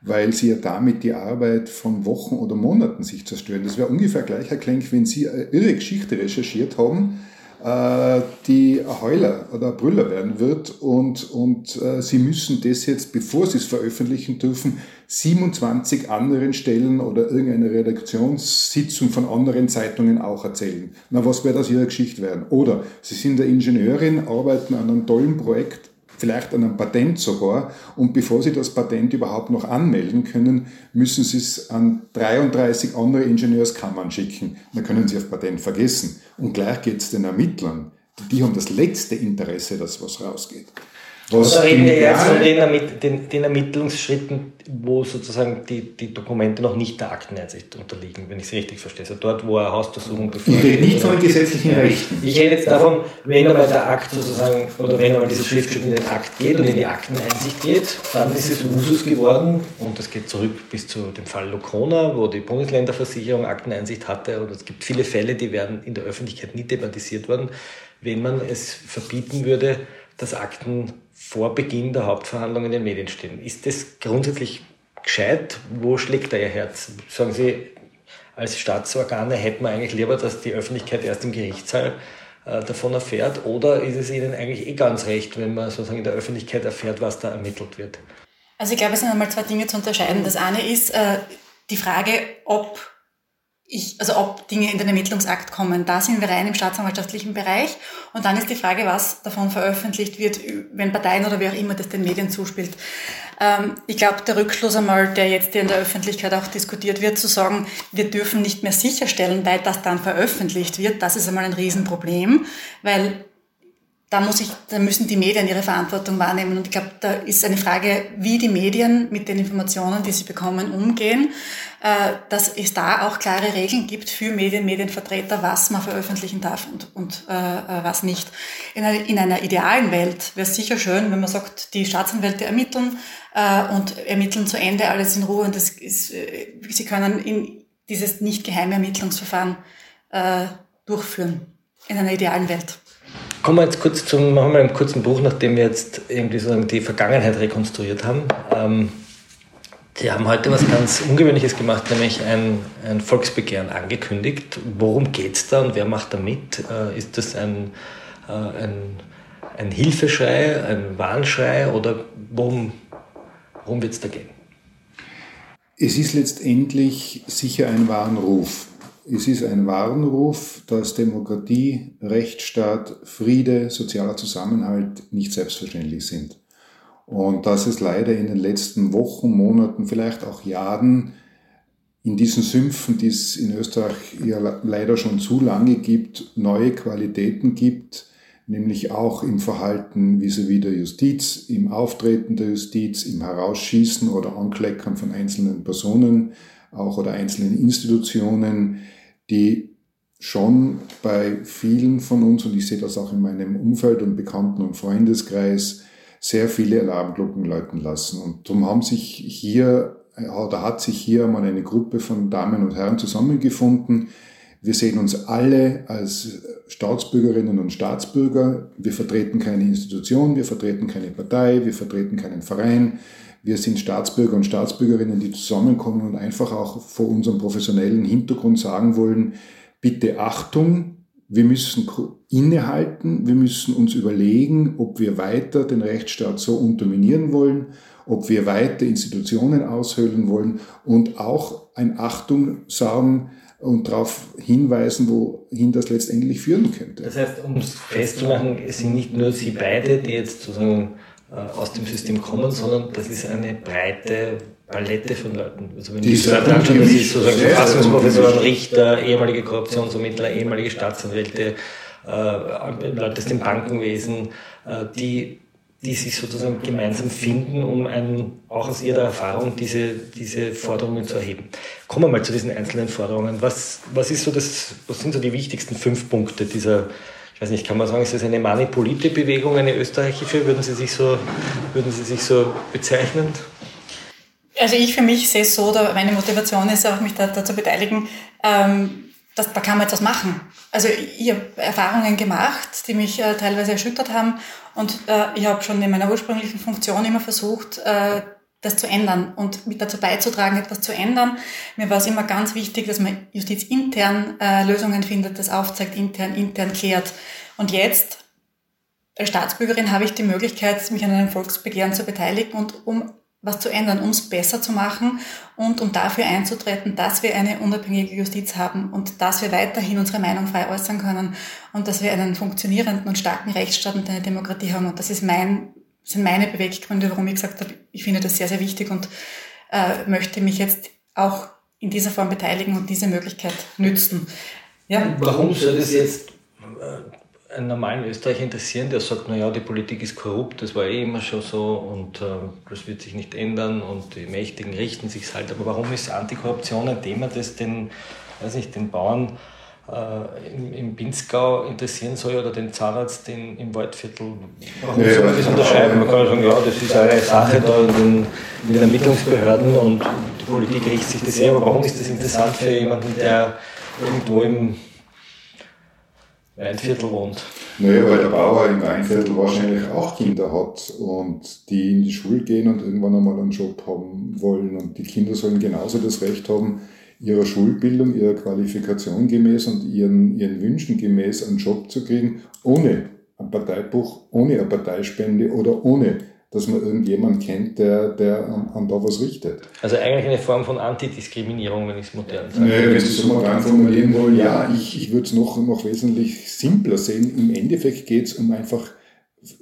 weil sie ja damit die Arbeit von Wochen oder Monaten sich zerstören. Das wäre ungefähr gleich erklärt, wenn Sie eine irre Geschichte recherchiert haben äh, die ein Heuler oder Brüller werden wird und, und äh, sie müssen das jetzt, bevor sie es veröffentlichen dürfen, 27 anderen Stellen oder irgendeine Redaktionssitzung von anderen Zeitungen auch erzählen. Na, was wird aus ihrer Geschichte werden? Oder sie sind eine Ingenieurin, arbeiten an einem tollen Projekt vielleicht an einem Patent sogar. Und bevor Sie das Patent überhaupt noch anmelden können, müssen Sie es an 33 andere Ingenieurskammern schicken. Dann können Sie auf Patent vergessen. Und gleich geht es den Ermittlern. Die haben das letzte Interesse, dass was rausgeht. Was da reden wir jetzt von den, den, den, Ermittlungsschritten, wo sozusagen die, die Dokumente noch nicht der Akteneinsicht unterliegen, wenn ich es richtig verstehe. Also dort, wo eine Hausdurchsuchung befolgt Ich rede nicht von gesetzlichen Rechten. Ich rede jetzt davon, wenn einmal der Akt sozusagen, oder wenn einmal dieses Schriftstück in den Akt geht und in die Akteneinsicht geht, dann ist es Usus geworden und das geht zurück bis zu dem Fall Lokona, wo die Bundesländerversicherung Akteneinsicht hatte und es gibt viele Fälle, die werden in der Öffentlichkeit nie thematisiert worden. Wenn man es verbieten würde, dass Akten vor Beginn der Hauptverhandlungen in den Medien stehen. Ist das grundsätzlich gescheit? Wo schlägt da Ihr Herz? Sagen Sie, als Staatsorgane hätten wir eigentlich lieber, dass die Öffentlichkeit erst im Gerichtssaal äh, davon erfährt? Oder ist es Ihnen eigentlich eh ganz recht, wenn man sozusagen in der Öffentlichkeit erfährt, was da ermittelt wird? Also ich glaube, es sind einmal zwei Dinge zu unterscheiden. Das eine ist äh, die Frage, ob ich, also ob Dinge in den Ermittlungsakt kommen. Da sind wir rein im staatsanwaltschaftlichen Bereich. Und dann ist die Frage, was davon veröffentlicht wird, wenn Parteien oder wer auch immer das den Medien zuspielt. Ähm, ich glaube, der Rückschluss einmal, der jetzt in der Öffentlichkeit auch diskutiert wird, zu sagen, wir dürfen nicht mehr sicherstellen, weil das dann veröffentlicht wird, das ist einmal ein Riesenproblem, weil da, muss ich, da müssen die Medien ihre Verantwortung wahrnehmen. Und ich glaube, da ist eine Frage, wie die Medien mit den Informationen, die sie bekommen, umgehen, äh, dass es da auch klare Regeln gibt für Medien, Medienvertreter, was man veröffentlichen darf und, und äh, äh was nicht. In einer, in einer idealen Welt wäre es sicher schön, wenn man sagt, die Staatsanwälte ermitteln äh, und ermitteln zu Ende alles in Ruhe und das ist, äh, sie können in dieses nicht geheime Ermittlungsverfahren äh, durchführen. In einer idealen Welt. Kommen wir jetzt kurz zum, machen wir einen kurzen Bruch, nachdem wir jetzt irgendwie sozusagen die Vergangenheit rekonstruiert haben. Ähm, die haben heute was ganz Ungewöhnliches gemacht, nämlich ein, ein Volksbegehren angekündigt. Worum geht es da und wer macht da mit? Äh, ist das ein, äh, ein, ein Hilfeschrei, ein Warnschrei oder worum, worum wird es da gehen? Es ist letztendlich sicher ein Warnruf. Es ist ein Warnruf, dass Demokratie, Rechtsstaat, Friede, sozialer Zusammenhalt nicht selbstverständlich sind. Und dass es leider in den letzten Wochen, Monaten, vielleicht auch Jahren in diesen Sümpfen, die es in Österreich ja leider schon zu lange gibt, neue Qualitäten gibt, nämlich auch im Verhalten vis-à-vis der Justiz, im Auftreten der Justiz, im Herausschießen oder Ankleckern von einzelnen Personen, auch oder einzelnen Institutionen, die schon bei vielen von uns, und ich sehe das auch in meinem Umfeld und Bekannten- und Freundeskreis, sehr viele Alarmglocken läuten lassen. Und darum haben sich hier, oder hat sich hier mal eine Gruppe von Damen und Herren zusammengefunden. Wir sehen uns alle als Staatsbürgerinnen und Staatsbürger. Wir vertreten keine Institution, wir vertreten keine Partei, wir vertreten keinen Verein. Wir sind Staatsbürger und Staatsbürgerinnen, die zusammenkommen und einfach auch vor unserem professionellen Hintergrund sagen wollen, bitte Achtung, wir müssen innehalten, wir müssen uns überlegen, ob wir weiter den Rechtsstaat so unterminieren wollen, ob wir weiter Institutionen aushöhlen wollen und auch ein Achtung sagen und darauf hinweisen, wohin das letztendlich führen könnte. Das heißt, um es festzumachen, es sind nicht nur Sie beide, die jetzt sozusagen aus dem System kommen, sondern das ist eine breite Palette von Leuten. Also wenn die ich gesagt habe, das ist sozusagen Verfassungsprofessoren, Richter, ehemalige Korruptionsermittler, ehemalige Staatsanwälte, äh, Leute aus dem Bankenwesen, äh, die, die sich sozusagen gemeinsam finden, um ein, auch aus ihrer Erfahrung diese, diese Forderungen zu erheben. Kommen wir mal zu diesen einzelnen Forderungen. Was, was, ist so das, was sind so die wichtigsten fünf Punkte dieser, weiß nicht, kann man sagen, ist das eine Manipulite-Bewegung, eine österreichische? Würden Sie sich so, würden Sie sich so bezeichnen? Also ich für mich sehe es so, oder meine Motivation ist auch, mich da, da zu beteiligen, ähm, dass, da kann man etwas machen. Also ich habe Erfahrungen gemacht, die mich äh, teilweise erschüttert haben und äh, ich habe schon in meiner ursprünglichen Funktion immer versucht, äh, das zu ändern und mit dazu beizutragen, etwas zu ändern. Mir war es immer ganz wichtig, dass man justizintern äh, Lösungen findet, das aufzeigt, intern, intern klärt. Und jetzt, als Staatsbürgerin, habe ich die Möglichkeit, mich an einem Volksbegehren zu beteiligen und um was zu ändern, um es besser zu machen und um dafür einzutreten, dass wir eine unabhängige Justiz haben und dass wir weiterhin unsere Meinung frei äußern können und dass wir einen funktionierenden und starken Rechtsstaat und eine Demokratie haben. Und das ist mein sind meine Beweggründe, warum ich gesagt habe, ich finde das sehr, sehr wichtig und äh, möchte mich jetzt auch in dieser Form beteiligen und diese Möglichkeit nützen. Ja. Warum soll das jetzt äh, einen normalen Österreicher interessieren, der sagt, naja, die Politik ist korrupt, das war eh immer schon so und äh, das wird sich nicht ändern und die Mächtigen richten sich halt. Aber warum ist Antikorruption ein Thema, das den, weiß nicht, den Bauern äh, im, im Pinzgau interessieren soll oder den Zahnarzt in, im Waldviertel. Warum ja, soll man das unterscheiden? Man kann sagen, ja, das ist eine Sache da in den, in den Ermittlungsbehörden und die Politik richtet sich das eh, aber warum ist das interessant für jemanden, der irgendwo im Weinviertel wohnt? Naja, weil der Bauer im Weinviertel wahrscheinlich auch Kinder hat und die in die Schule gehen und irgendwann einmal einen Job haben wollen und die Kinder sollen genauso das Recht haben, ihrer Schulbildung, ihrer Qualifikation gemäß und ihren, ihren Wünschen gemäß einen Job zu kriegen, ohne ein Parteibuch, ohne eine Parteispende oder ohne dass man irgendjemand kennt, der, der an, an, da was richtet. Also eigentlich eine Form von Antidiskriminierung, wenn ich es modern sage. Nee, wenn Sie es so modern formulieren wollen, ja, ich, ich würde es noch, noch wesentlich simpler sehen. Im Endeffekt geht es um einfach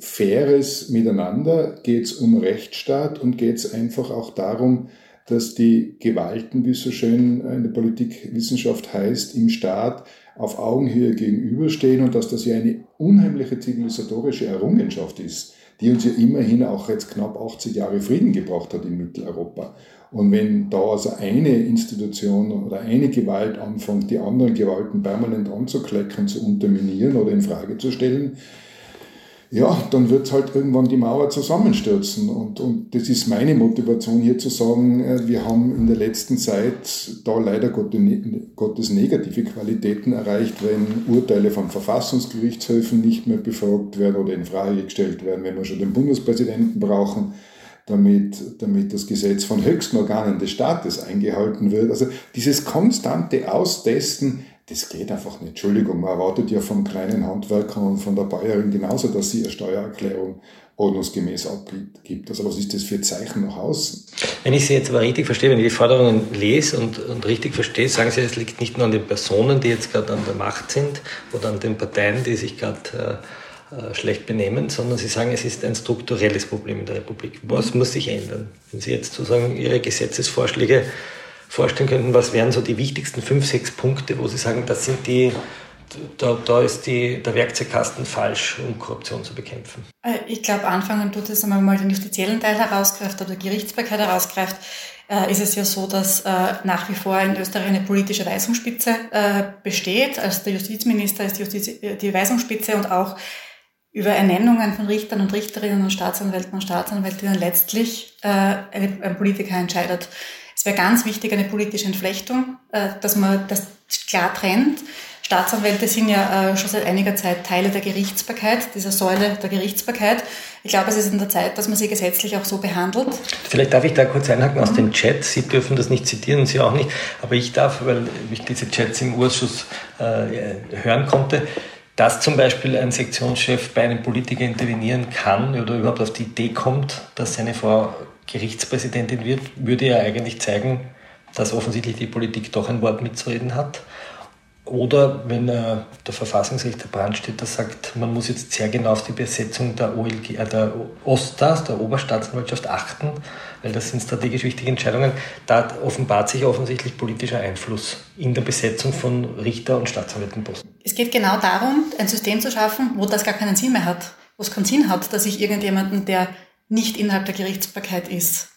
faires Miteinander, geht es um Rechtsstaat und geht es einfach auch darum, dass die Gewalten, wie es so schön in der Politikwissenschaft heißt, im Staat auf Augenhöhe gegenüberstehen und dass das ja eine unheimliche zivilisatorische Errungenschaft ist, die uns ja immerhin auch jetzt knapp 80 Jahre Frieden gebracht hat in Mitteleuropa. Und wenn da also eine Institution oder eine Gewalt anfängt, die anderen Gewalten permanent anzuklecken, zu unterminieren oder in Frage zu stellen, ja, dann wird halt irgendwann die Mauer zusammenstürzen. Und, und das ist meine Motivation hier zu sagen, äh, wir haben in der letzten Zeit da leider Gottes negative Qualitäten erreicht, wenn Urteile von Verfassungsgerichtshöfen nicht mehr befragt werden oder in Frage gestellt werden, wenn wir schon den Bundespräsidenten brauchen, damit, damit das Gesetz von höchsten Organen des Staates eingehalten wird. Also dieses konstante Austesten, das geht einfach nicht. Entschuldigung, man erwartet ja vom kleinen Handwerker und von der Bäuerin genauso, dass sie eine Steuererklärung ordnungsgemäß abgibt. Also was ist das für Zeichen nach außen? Wenn ich Sie jetzt aber richtig verstehe, wenn ich die Forderungen lese und, und richtig verstehe, sagen Sie, es liegt nicht nur an den Personen, die jetzt gerade an der Macht sind oder an den Parteien, die sich gerade äh, äh, schlecht benehmen, sondern Sie sagen, es ist ein strukturelles Problem in der Republik. Was muss sich ändern? Wenn Sie jetzt sozusagen Ihre Gesetzesvorschläge vorstellen könnten, was wären so die wichtigsten fünf, sechs Punkte, wo Sie sagen, das sind die, da, da ist die, der Werkzeugkasten falsch, um Korruption zu bekämpfen? Äh, ich glaube, anfangen tut es, wenn man mal den justiziellen Teil herausgreift oder Gerichtsbarkeit herausgreift, äh, ist es ja so, dass äh, nach wie vor in Österreich eine politische Weisungsspitze besteht. Als der Justizminister ist die, Justiz, die Weisungsspitze und auch über Ernennungen von Richtern und Richterinnen und Staatsanwälten und Staatsanwältinnen letztlich ein Politiker entscheidet. Es wäre ganz wichtig, eine politische Entflechtung, äh, dass man das klar trennt. Staatsanwälte sind ja äh, schon seit einiger Zeit Teile der Gerichtsbarkeit, dieser Säule der Gerichtsbarkeit. Ich glaube, es ist in der Zeit, dass man sie gesetzlich auch so behandelt. Vielleicht darf ich da kurz einhaken aus mhm. dem Chat. Sie dürfen das nicht zitieren Sie auch nicht, aber ich darf, weil ich diese Chats im Urschuss äh, hören konnte, dass zum Beispiel ein Sektionschef bei einem Politiker intervenieren kann oder überhaupt auf die Idee kommt, dass seine Frau Gerichtspräsidentin wird, würde ja eigentlich zeigen, dass offensichtlich die Politik doch ein Wort mitzureden hat. Oder wenn äh, der Verfassungsrichter Brand steht, der sagt, man muss jetzt sehr genau auf die Besetzung der, OLG, äh, der OSTAs, der Oberstaatsanwaltschaft, achten, weil das sind strategisch wichtige Entscheidungen. Da offenbart sich offensichtlich politischer Einfluss in der Besetzung von Richter- und Staatsanwältenposten. Es geht genau darum, ein System zu schaffen, wo das gar keinen Sinn mehr hat, wo es keinen Sinn hat, dass ich irgendjemanden, der nicht innerhalb der Gerichtsbarkeit ist,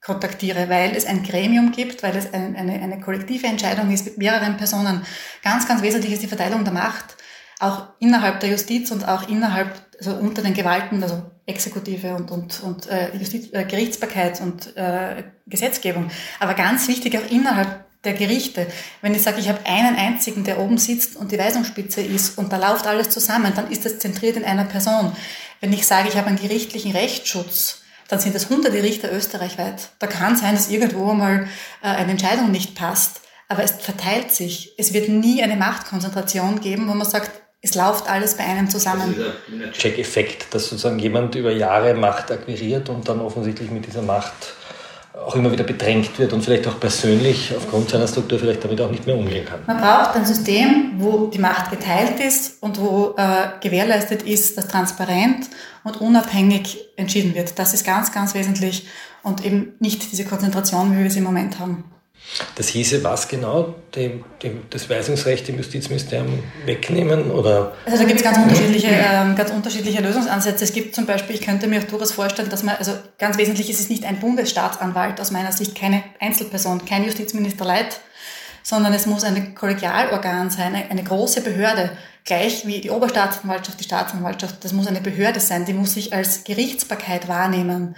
kontaktiere, weil es ein Gremium gibt, weil es ein, eine, eine kollektive Entscheidung ist mit mehreren Personen. Ganz, ganz wesentlich ist die Verteilung der Macht. auch innerhalb der Justiz und auch innerhalb, also unter den Gewalten, also Exekutive und, und, und äh, Justiz, äh, Gerichtsbarkeit und äh, Gesetzgebung, aber ganz wichtig auch innerhalb der Gerichte. Wenn ich sage, ich habe einen einzigen, der oben sitzt und die Weisungsspitze ist und da läuft alles zusammen, dann ist das zentriert in einer Person. Wenn ich sage, ich habe einen gerichtlichen Rechtsschutz, dann sind das hunderte Richter österreichweit. Da kann sein, dass irgendwo mal äh, eine Entscheidung nicht passt, aber es verteilt sich. Es wird nie eine Machtkonzentration geben, wo man sagt, es läuft alles bei einem zusammen. Also dieser Check-Effekt, dass sozusagen jemand über Jahre Macht akquiriert und dann offensichtlich mit dieser Macht auch immer wieder bedrängt wird und vielleicht auch persönlich aufgrund seiner Struktur vielleicht damit auch nicht mehr umgehen kann. Man braucht ein System, wo die Macht geteilt ist und wo äh, gewährleistet ist, dass transparent und unabhängig entschieden wird. Das ist ganz, ganz wesentlich und eben nicht diese Konzentration, wie wir sie im Moment haben. Das hieße was genau? Dem, dem, das Weisungsrecht im Justizministerium wegnehmen? Oder? Also da gibt es ganz unterschiedliche, ähm, ganz unterschiedliche Lösungsansätze. Es gibt zum Beispiel, ich könnte mir auch durchaus vorstellen, dass man, also ganz wesentlich ist es nicht ein Bundesstaatsanwalt aus meiner Sicht, keine Einzelperson, kein Justizminister Leit, sondern es muss ein Kollegialorgan sein, eine, eine große Behörde, gleich wie die Oberstaatsanwaltschaft, die Staatsanwaltschaft. Das muss eine Behörde sein, die muss sich als Gerichtsbarkeit wahrnehmen.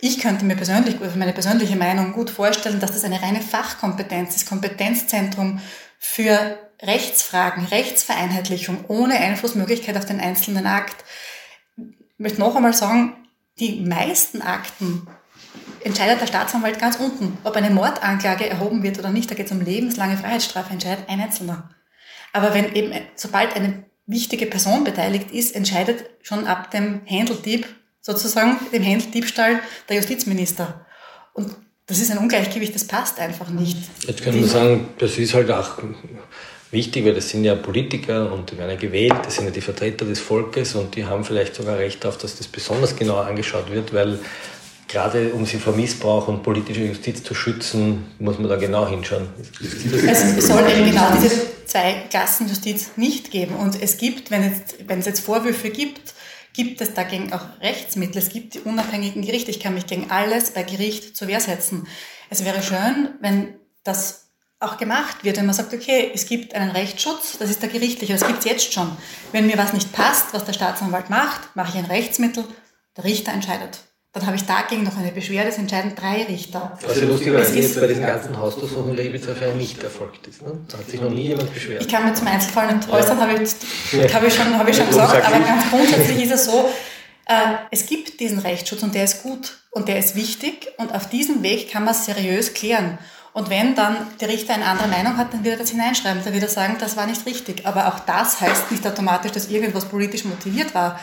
Ich könnte mir persönlich, meine persönliche Meinung gut vorstellen, dass das eine reine Fachkompetenz ist, Kompetenzzentrum für Rechtsfragen, Rechtsvereinheitlichung ohne Einflussmöglichkeit auf den einzelnen Akt. Ich möchte noch einmal sagen, die meisten Akten entscheidet der Staatsanwalt ganz unten. Ob eine Mordanklage erhoben wird oder nicht, da geht es um lebenslange Freiheitsstrafe, entscheidet ein Einzelner. Aber wenn eben, sobald eine wichtige Person beteiligt ist, entscheidet schon ab dem Händeldieb sozusagen dem Händeldiebstahl der Justizminister. Und das ist ein Ungleichgewicht, das passt einfach nicht. Jetzt können wir sagen, das ist halt auch wichtig, weil das sind ja Politiker und die werden ja gewählt, das sind ja die Vertreter des Volkes und die haben vielleicht sogar Recht darauf, dass das besonders genau angeschaut wird, weil gerade um sie vor Missbrauch und politischer Justiz zu schützen, muss man da genau hinschauen. Also es soll eben genau diese zwei Klassen Justiz nicht geben. Und es gibt, wenn es, wenn es jetzt Vorwürfe gibt, gibt es dagegen auch Rechtsmittel. Es gibt die unabhängigen Gerichte. Ich kann mich gegen alles bei Gericht zur Wehr setzen. Es wäre schön, wenn das auch gemacht wird, wenn man sagt, okay, es gibt einen Rechtsschutz, das ist der gerichtliche, das gibt es jetzt schon. Wenn mir was nicht passt, was der Staatsanwalt macht, mache ich ein Rechtsmittel, der Richter entscheidet. Dann habe ich dagegen noch eine Beschwerde, es entscheiden drei Richter. Ja lustigerweise jetzt bei diesen ganzen Hausdurchsuchungen der Ibiza-Affäre nicht erfolgt ist. Ne? Da hat sich noch nie jemand beschwert. Ich kann mir zum Einzelfall nicht äußern, ja. habe ich, ja. habe ich schon, habe ich schon gesagt, aber ganz grundsätzlich ist es so, äh, es gibt diesen Rechtsschutz und der ist gut und der ist wichtig und auf diesem Weg kann man es seriös klären. Und wenn dann der Richter eine andere Meinung hat, dann wird er das hineinschreiben. Dann wird er sagen, das war nicht richtig. Aber auch das heißt nicht automatisch, dass irgendwas politisch motiviert war.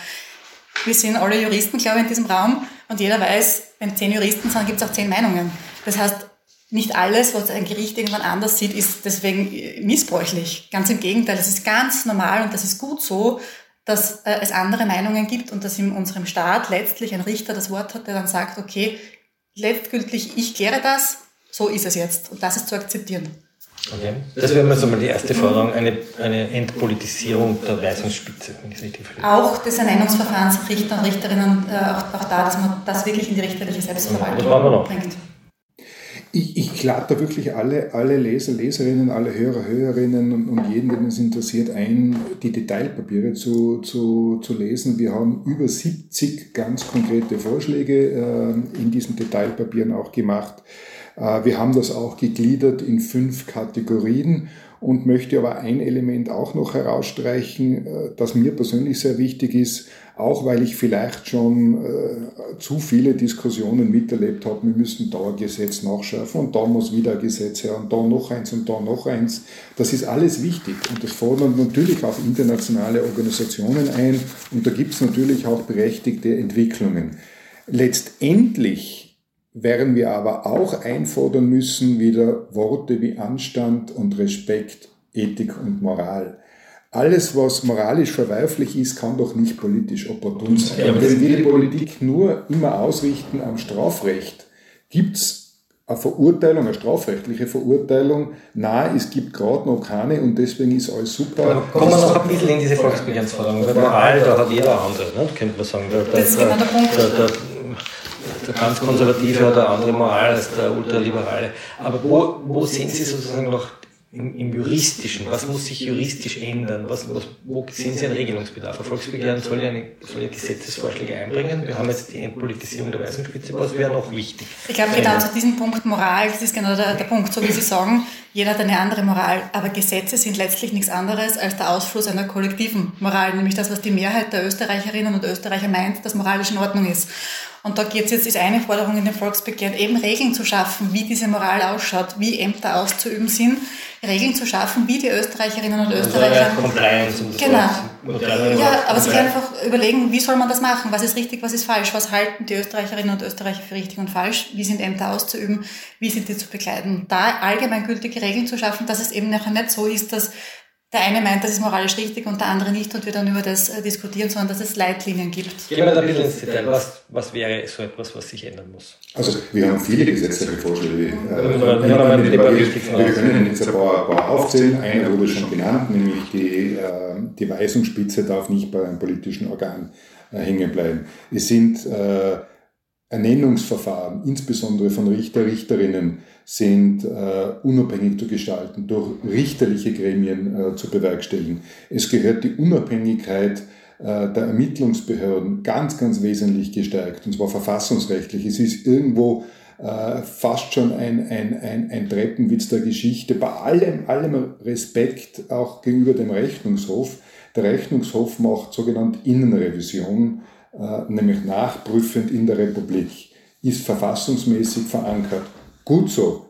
Wir sind alle Juristen, glaube ich, in diesem Raum und jeder weiß, wenn zehn Juristen sind, gibt es auch zehn Meinungen. Das heißt, nicht alles, was ein Gericht irgendwann anders sieht, ist deswegen missbräuchlich. Ganz im Gegenteil, es ist ganz normal und das ist gut so, dass äh, es andere Meinungen gibt und dass in unserem Staat letztlich ein Richter das Wort hat, der dann sagt, okay, letztgültig, ich kläre das, so ist es jetzt und das ist zu akzeptieren. Okay. Das wäre mal so mal die erste Forderung, eine, eine Entpolitisierung der Weisungsspitze, wenn ich es richtig verstehe. Auch des Ernennungsverfahrens Richter und Richterinnen, äh, auch, auch, da, dass man das wirklich in die richterliche Selbstverwaltung ja, bringt. Ich, ich lade da wirklich alle, alle Leser, Leserinnen, alle Hörer, Hörerinnen und, und jeden, den es interessiert, ein, die Detailpapiere zu, zu, zu lesen. Wir haben über 70 ganz konkrete Vorschläge äh, in diesen Detailpapieren auch gemacht äh, wir haben das auch gegliedert in fünf Kategorien und möchte aber ein Element auch noch herausstreichen, äh, das mir persönlich sehr wichtig ist, auch weil ich vielleicht schon äh, zu viele Diskussionen miterlebt habe, wir müssen da ein Gesetz nachschärfen und da muss wieder ein Gesetz her und da noch eins und da noch eins. Das ist alles wichtig und das fordert natürlich auch internationale Organisationen ein und da gibt es natürlich auch berechtigte Entwicklungen. Letztendlich werden wir aber auch einfordern müssen wieder Worte wie Anstand und Respekt, Ethik und Moral. Alles, was moralisch verwerflich ist, kann doch nicht politisch opportun sein. Und wenn wir die Politik nur immer ausrichten am Strafrecht, gibt's eine Verurteilung, eine strafrechtliche Verurteilung. Nein, es gibt gerade noch keine und deswegen ist alles super. kommen wir noch ein bisschen in diese Volksbegehrensforderung. Moral, da hat jeder andere, ne? könnte man sagen. Der, das ist genau der Punkt. Der, der, ganz konservative oder andere Moral als der ultraliberale. Aber wo, wo sehen Sie sozusagen noch im, im, Juristischen, was muss sich juristisch ändern? Was, was, wo sehen Sie einen Regelungsbedarf? Ein Volksbegehren soll ja, eine, soll ja Gesetzesvorschläge einbringen. Wir haben jetzt die Entpolitisierung der Weißenspitze. Was wäre noch wichtig? Ich glaube, genau zu diesem Punkt Moral, das ist genau der, der Punkt, so wie Sie sagen, jeder hat eine andere Moral, aber Gesetze sind letztlich nichts anderes als der Ausfluss einer kollektiven Moral, nämlich das, was die Mehrheit der Österreicherinnen und Österreicher meint, dass moralisch in Ordnung ist. Und da geht es jetzt, ist eine Forderung in dem Volksbegehren, eben Regeln zu schaffen, wie diese Moral ausschaut, wie Ämter auszuüben sind, Regeln zu schaffen, wie die Österreicherinnen und Österreicher. Also Compliance und genau. Ja, aber sich einfach überlegen, wie soll man das machen? Was ist richtig, was ist falsch? Was halten die Österreicherinnen und Österreicher für richtig und falsch? Wie sind Ämter auszuüben? Wie sind die zu begleiten? Da allgemeingültige Regeln zu schaffen, dass es eben nachher nicht so ist, dass der eine meint, das ist moralisch richtig und der andere nicht und wir dann über das äh, diskutieren, sondern dass es Leitlinien gibt. Gehen wir da ein bisschen ins Detail. Was, was wäre so etwas, was sich ändern muss? Also wir haben viele gesetzliche Vorschläge. Äh, wir, können jetzt ein paar, ein paar aufzählen. Einer wurde schon genannt, nämlich die, äh, die Weisungsspitze darf nicht bei einem politischen Organ hängen bleiben. Es sind Ernennungsverfahren, insbesondere von Richter, Richterinnen, sind äh, unabhängig zu gestalten, durch richterliche Gremien äh, zu bewerkstelligen. Es gehört die Unabhängigkeit äh, der Ermittlungsbehörden ganz, ganz wesentlich gestärkt, und zwar verfassungsrechtlich. Es ist irgendwo äh, fast schon ein, ein, ein, ein Treppenwitz der Geschichte, bei allem, allem Respekt auch gegenüber dem Rechnungshof. Der Rechnungshof macht sogenannte Innenrevision, äh, nämlich nachprüfend in der Republik, ist verfassungsmäßig verankert. Gut so.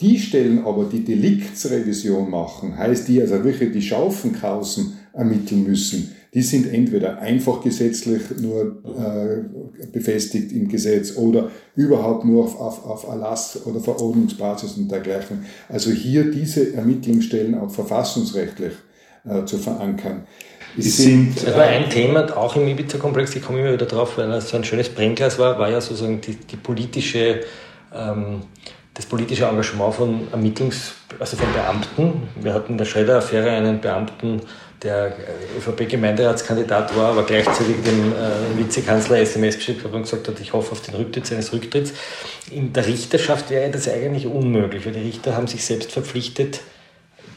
Die Stellen aber, die Deliktsrevision machen, heißt die also wirklich die Schaufenkausen ermitteln müssen, die sind entweder einfach gesetzlich nur äh, befestigt im Gesetz oder überhaupt nur auf, auf, auf Erlass oder Verordnungsbasis und dergleichen. Also hier diese Ermittlungsstellen auch verfassungsrechtlich äh, zu verankern. Es sind, das war ein Thema, auch im Ibiza-Komplex, ich komme immer wieder drauf, weil es so ein schönes Brennglas war, war ja sozusagen die, die politische ähm, das politische Engagement von Ermittlungs-, also von Beamten. Wir hatten in der Schredder-Affäre einen Beamten, der ÖVP-Gemeinderatskandidat war, aber gleichzeitig dem äh, Vizekanzler SMS geschickt hat und gesagt hat, ich hoffe auf den Rücktritt seines Rücktritts. In der Richterschaft wäre das eigentlich unmöglich, weil die Richter haben sich selbst verpflichtet,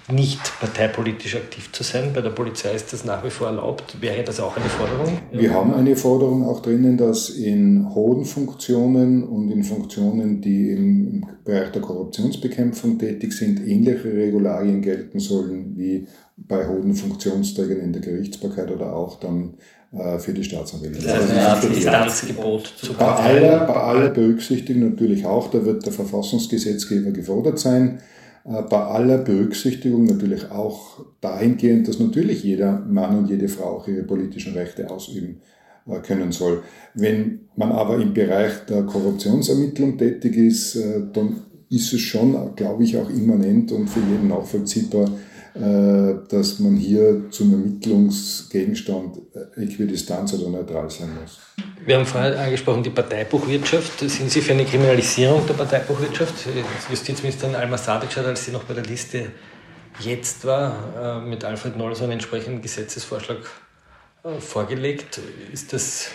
nicht parteipolitisch aktiv zu sein. Bei der Polizei ist das nach wie vor erlaubt. Wäre das auch eine Forderung? Wir haben eine Forderung auch drinnen, dass in hohen Funktionen und in Funktionen, die im Bereich der Korruptionsbekämpfung tätig sind, ähnliche Regularien gelten sollen wie bei hohen Funktionsträgern in der Gerichtsbarkeit oder auch dann äh, für die Staatsanwälte. Das heißt, eine Art Distanzgebot zu bei aller, bei aller Berücksichtigung natürlich auch, da wird der Verfassungsgesetzgeber gefordert sein, bei aller Berücksichtigung natürlich auch dahingehend, dass natürlich jeder Mann und jede Frau auch ihre politischen Rechte ausüben äh, können soll. Wenn man aber im Bereich der Korruptionsermittlung tätig ist, äh, dann ist es schon, glaube ich, auch immanent und für jeden nachvollziehbar, dass man hier zum Ermittlungsgegenstand äquidistanz oder neutral sein muss. Wir haben vorher angesprochen, die Parteibuchwirtschaft. Sind Sie für eine Kriminalisierung der Parteibuchwirtschaft? Justizministerin Alma Sadic hat, als sie noch bei der Liste jetzt war, äh, mit Alfred Noll so einen entsprechenden Gesetzesvorschlag äh, vorgelegt. Ist das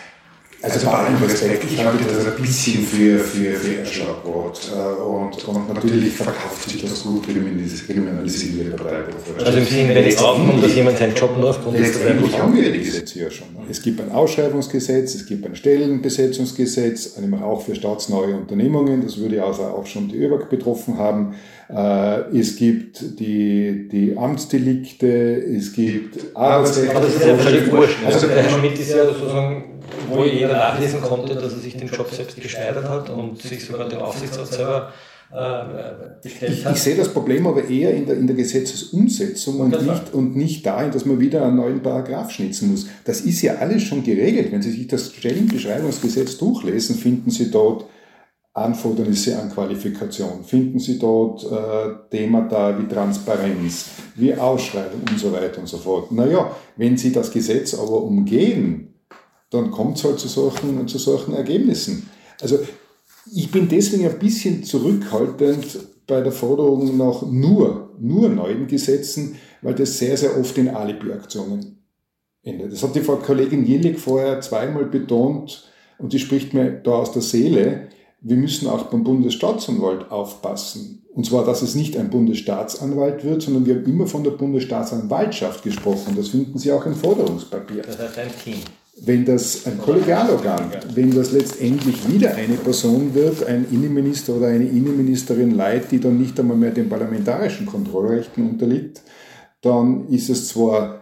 also bei allem Respekt, ich halte das ein bisschen für, für, für ein Schlagwort. Äh, und, und natürlich verkauft sich das gut kriminalisierte Parteibuchwirtschaft. Also im Sinne, wenn es aufkommt, dass jemand seinen Job nur aufgrund des Letztendlich haben wir die Gesetze ja schon. Es gibt ein Ausschreibungsgesetz, es gibt ein Stellenbesetzungsgesetz, auch für staatsneue Unternehmungen, das würde also auch schon die ÖBAG betroffen haben. Äh, es gibt die, die Amtsdelikte, es gibt Arbeitsrecht. Aber das ist ja völlig wurscht. Also der Herr Schmidt ist ja sozusagen wo jeder nachlesen konnte, dass er sich den Job selbst geschneidert hat und sich sogar den Aufsichtsrat selber äh, ich, ich, sehe das Problem aber eher in der, in der Gesetzesumsetzung und, und nicht, und nicht darin, dass man wieder einen neuen Paragraph schnitzen muss. Das ist ja alles schon geregelt. Wenn Sie sich das Stellenbeschreibungsgesetz durchlesen, finden Sie dort Anfordernisse an Qualifikation, finden Sie dort äh, Themata wie Transparenz, wie Ausschreibung und so weiter und so fort. Naja, wenn Sie das Gesetz aber umgehen, dann kommt es halt zu solchen, zu solchen Ergebnissen. Also ich bin deswegen ein bisschen zurückhaltend bei der Forderung nach nur, nur neuen Gesetzen, weil das sehr, sehr oft in Alibi-Aktionen endet. Das hat die Frau Kollegin Jillig vorher zweimal betont und die spricht mir da aus der Seele. Wir müssen auch beim Bundesstaatsanwalt aufpassen. Und zwar, dass es nicht ein Bundesstaatsanwalt wird, sondern wir haben immer von der Bundesstaatsanwaltschaft gesprochen. Das finden Sie auch im Forderungspapier. Das heißt ein Team. Wenn das ein Kollegialorgan, wenn das letztendlich wieder eine Person wird, ein Innenminister oder eine Innenministerin leid, die dann nicht einmal mehr den parlamentarischen Kontrollrechten unterliegt, dann ist es zwar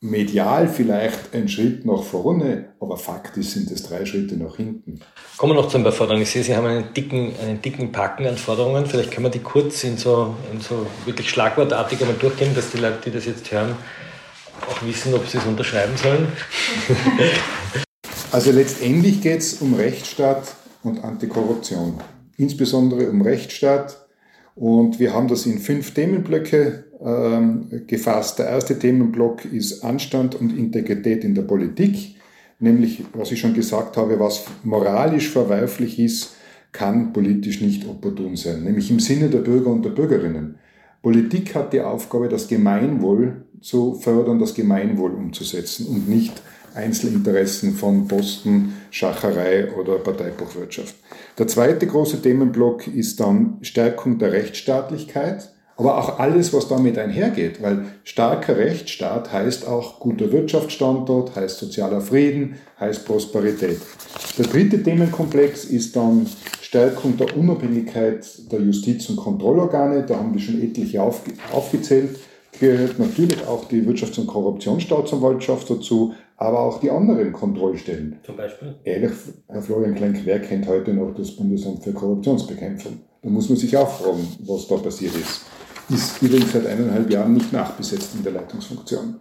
medial vielleicht ein Schritt nach vorne, aber faktisch sind es drei Schritte nach hinten. Kommen wir noch zum Forderungen. Ich sehe, Sie haben einen dicken, einen dicken Packen an Forderungen. Vielleicht können wir die kurz in so, in so wirklich schlagwortartig einmal durchgehen, dass die Leute, die das jetzt hören, auch wissen, ob sie es unterschreiben sollen. also letztendlich geht es um Rechtsstaat und Antikorruption. Insbesondere um Rechtsstaat. Und wir haben das in fünf Themenblöcke ähm, gefasst. Der erste Themenblock ist Anstand und Integrität in der Politik, nämlich, was ich schon gesagt habe, was moralisch verwerflich ist, kann politisch nicht opportun sein, nämlich im Sinne der Bürger und der Bürgerinnen. Politik hat die Aufgabe, das Gemeinwohl zu fördern, das Gemeinwohl umzusetzen und nicht Einzelinteressen von Posten, Schacherei oder Parteibuchwirtschaft. Der zweite große Themenblock ist dann Stärkung der Rechtsstaatlichkeit aber auch alles, was damit einhergeht, weil starker Rechtsstaat heißt auch guter Wirtschaftsstandort, heißt sozialer Frieden, heißt Prosperität. Der dritte Themenkomplex ist dann Stärkung der Unabhängigkeit der Justiz- und Kontrollorgane. Da haben wir schon etliche aufgezählt. Gehört natürlich auch die Wirtschafts- und Korruptionsstaatsanwaltschaft dazu, aber auch die anderen Kontrollstellen. Zum Beispiel? Ehrlich, Herr Florian Klenk, wer kennt heute noch das Bundesamt für Korruptionsbekämpfung? Da muss man sich auch fragen, was da passiert ist ist übrigens seit eineinhalb Jahren nicht nachbesetzt in der Leitungsfunktion.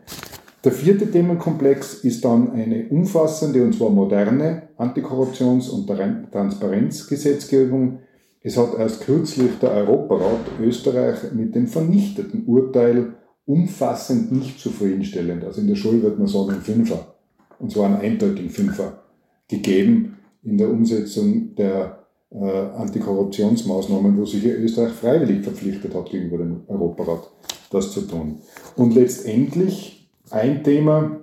Der vierte Themenkomplex ist dann eine umfassende und zwar moderne Antikorruptions- und Transparenzgesetzgebung. Es hat erst kürzlich der Europarat Österreich mit dem vernichteten Urteil umfassend nicht zufriedenstellend, also in der Schule wird man sagen ein Fünfer, und zwar einen eindeutigen Fünfer, gegeben in der Umsetzung der äh, Antikorruptionsmaßnahmen, wo sich Österreich freiwillig verpflichtet hat gegenüber dem Europarat, das zu tun. Und letztendlich ein Thema,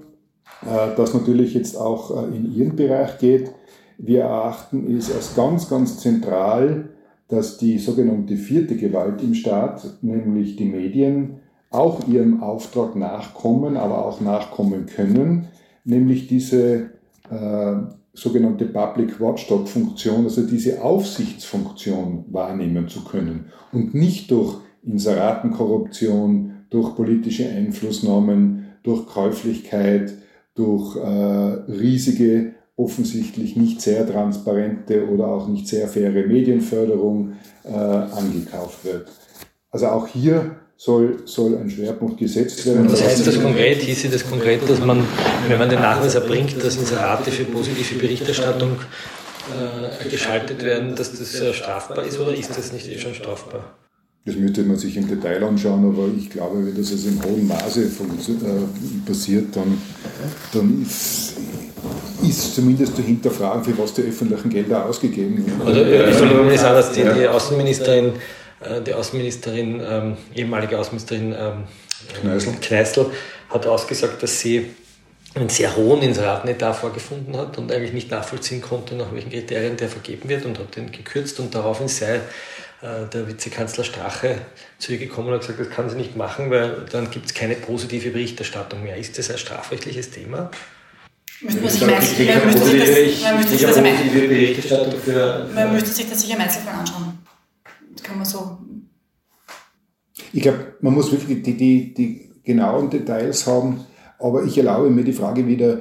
äh, das natürlich jetzt auch äh, in Ihren Bereich geht, wir erachten es als ganz, ganz zentral, dass die sogenannte vierte Gewalt im Staat, nämlich die Medien, auch ihrem Auftrag nachkommen, aber auch nachkommen können, nämlich diese äh, sogenannte Public Watchdog Funktion, also diese Aufsichtsfunktion wahrnehmen zu können und nicht durch Inseratenkorruption, durch politische Einflussnahmen, durch Käuflichkeit, durch äh, riesige, offensichtlich nicht sehr transparente oder auch nicht sehr faire Medienförderung äh, angekauft wird. Also auch hier soll, soll ein Schwerpunkt gesetzt werden. Was heißt das konkret? Hieße das konkret, dass man, wenn man den Nachweis erbringt, dass Inserate für positive Berichterstattung äh, geschaltet werden, dass das äh, strafbar ist oder ist das nicht eh schon strafbar? Das müsste man sich im Detail anschauen, aber ich glaube, wenn das also im hohen Maße äh, passiert, dann, dann ist, ist zumindest zu hinterfragen, für was die öffentlichen Gelder ausgegeben werden. Oder ich will sagen, dass die, die Außenministerin die Außenministerin, ähm, ehemalige Außenministerin ähm, Kneißl. Kneißl hat ausgesagt, dass sie einen sehr hohen Inseratenetat vorgefunden hat und eigentlich nicht nachvollziehen konnte, nach welchen Kriterien der vergeben wird und hat den gekürzt und daraufhin sei äh, der Vizekanzler Strache zu ihr gekommen und hat gesagt, das kann sie nicht machen, weil dann gibt es keine positive Berichterstattung mehr. Ist das ein strafrechtliches Thema? Müsste man sich Einzelfall sicher im Einzelfall anschauen kann man so. Ich glaube, man muss wirklich die, die, die genauen Details haben, aber ich erlaube mir die Frage wieder,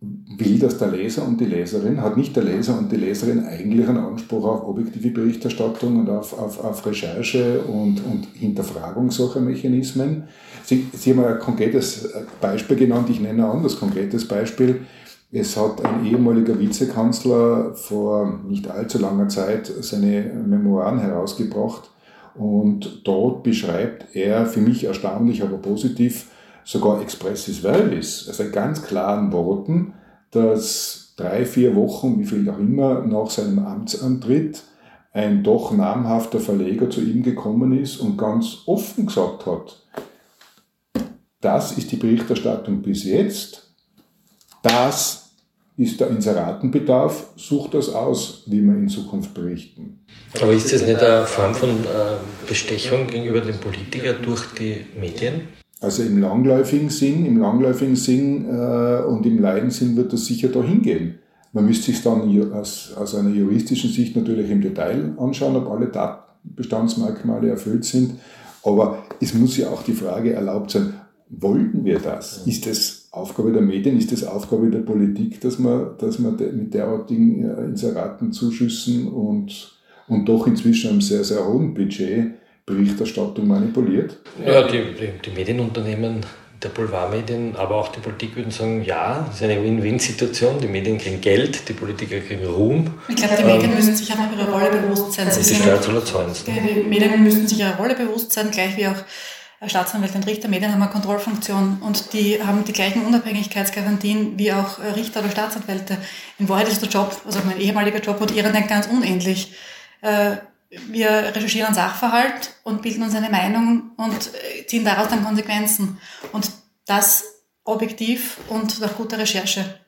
will das der Leser und die Leserin? Hat nicht der Leser und die Leserin eigentlich einen Anspruch auf objektive Berichterstattung und auf, auf, auf Recherche und, und Hinterfragung solcher Mechanismen? Sie, Sie haben ein konkretes Beispiel genannt, ich nenne ein anderes konkretes Beispiel. Es hat ein ehemaliger Vizekanzler vor nicht allzu langer Zeit seine Memoiren herausgebracht und dort beschreibt er für mich erstaunlich, aber positiv sogar expressis verbis, also in ganz klaren Worten, dass drei, vier Wochen, wie viel auch immer, nach seinem Amtsantritt ein doch namhafter Verleger zu ihm gekommen ist und ganz offen gesagt hat, das ist die Berichterstattung bis jetzt, das ist der Inseratenbedarf, sucht das aus, wie wir in Zukunft berichten. Aber ist das nicht eine Form von äh, Bestechung gegenüber dem Politiker durch die Medien? Also im langläufigen Sinn, im langläufigen Sinn äh, und im Leidensinn wird das sicher dahin gehen. Man müsste sich dann aus, aus einer juristischen Sicht natürlich im Detail anschauen, ob alle Tatbestandsmerkmale erfüllt sind. Aber es muss ja auch die Frage erlaubt sein, wollten wir das? Ist das Aufgabe der Medien, ist das Aufgabe der Politik, dass man, dass man mit derartigen äh, Inseratenzuschüssen und, und doch inzwischen einem sehr, sehr hohen Budget Berichterstattung manipuliert? Ja, die, die, die Medienunternehmen der Boulevardmedien, aber auch die Politik würden sagen, ja, es ist eine Win-Win-Situation. Die Medien kriegen Geld, die Politiker kriegen Ruhm. Ich glaube, die Medien ähm, müssen sich einfach ihrer Rolle bewusst sein. Sie die Steuerzahler zahlen Die Medien müssen sich ihrer Rolle bewusst sein, gleich wie auch Staatsanwälte und Richter. Medien haben eine Kontrollfunktion und die haben die gleichen Unabhängigkeitsgarantien wie auch Richter oder Staatsanwälte. In Wahrheit ist der Job, also mein ehemaliger Job und ihren ganz unähnlich. Äh, wir recherchieren einen Sachverhalt und bilden uns eine Meinung und äh, ziehen daraus dann Konsequenzen. Und das objektiv und nach guter Recherche.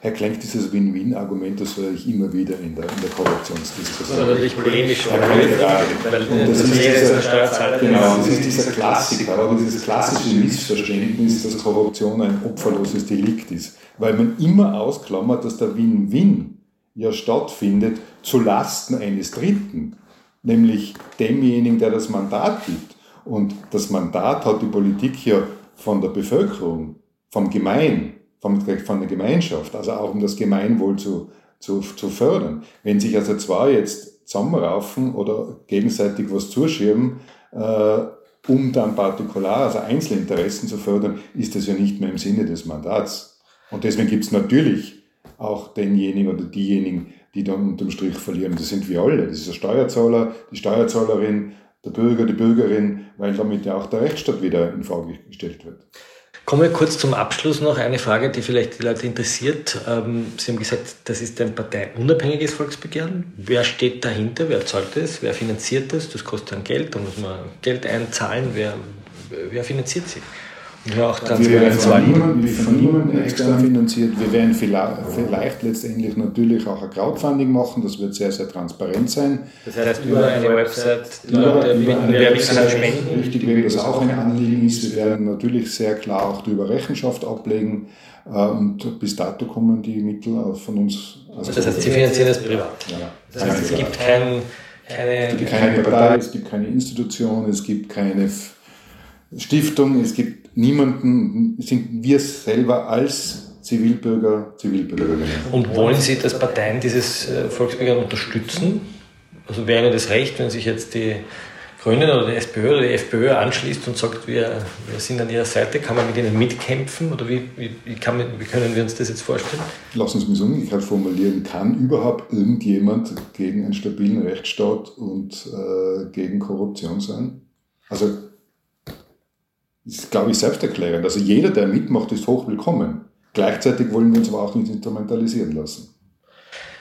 Herr Klenk, dieses Win-Win-Argument, das höre ich immer wieder in der, in der Korruptionsdiskussion. Das ist natürlich polemisch. Und das ist, dieser, genau, das ist dieser Klassiker, aber dieses klassische Missverständnis, dass Korruption ein opferloses Delikt ist. Weil man immer ausklammert, dass der Win-Win ja stattfindet zu Lasten eines Dritten nämlich demjenigen, der das Mandat gibt. Und das Mandat hat die Politik ja von der Bevölkerung, vom Gemein, von der Gemeinschaft, also auch um das Gemeinwohl zu, zu, zu fördern. Wenn sich also zwei jetzt zusammenraufen oder gegenseitig was zuschieben, äh, um dann Partikular, also Einzelinteressen zu fördern, ist das ja nicht mehr im Sinne des Mandats. Und deswegen gibt es natürlich auch denjenigen oder diejenigen, die dann unterm Strich verlieren. Das sind wir alle. Das ist der Steuerzahler, die Steuerzahlerin, der Bürger, die Bürgerin, weil damit ja auch der Rechtsstaat wieder in Frage gestellt wird. Kommen wir kurz zum Abschluss noch eine Frage, die vielleicht die Leute interessiert. Ähm, Sie haben gesagt, das ist ein parteiunabhängiges Volksbegehren. Wer steht dahinter? Wer zahlt das? Wer finanziert das? Das kostet dann Geld, da muss man Geld einzahlen. Wer, wer finanziert sie? Ja, auch wir werden von niemandem von niemand extern finanziert. Wir werden vielleicht, vielleicht, letztendlich natürlich auch ein Crowdfunding machen. Das wird sehr, sehr transparent sein. Das heißt, über eine Website, Leute über eine Website spenden. Richtig, wenn das auch ein Anliegen ist. Wir werden natürlich sehr klar auch darüber Rechenschaft ablegen. Äh, und bis dato kommen die Mittel von uns. Also das heißt, Sie finanzieren das privat. Ja. Das heißt, es gibt kein, keine, es gibt keine Partei, es gibt keine Institution, es gibt keine Stiftung, es gibt niemanden, sind wir selber als Zivilbürger, Zivilbürgerinnen. Und wollen Sie, dass Parteien dieses äh, Volksbegehren unterstützen? Also wäre das recht, wenn sich jetzt die Grünen oder die SPÖ oder die FPÖ anschließt und sagt, wir, wir sind an ihrer Seite, kann man mit ihnen mitkämpfen oder wie, wie, wie, kann, wie können wir uns das jetzt vorstellen? Lassen Sie mich so umgekehrt formulieren. Kann überhaupt irgendjemand gegen einen stabilen Rechtsstaat und äh, gegen Korruption sein? Also ist, glaube ich, selbsterklärend. Also jeder, der mitmacht, ist hoch willkommen. Gleichzeitig wollen wir uns aber auch nicht instrumentalisieren lassen.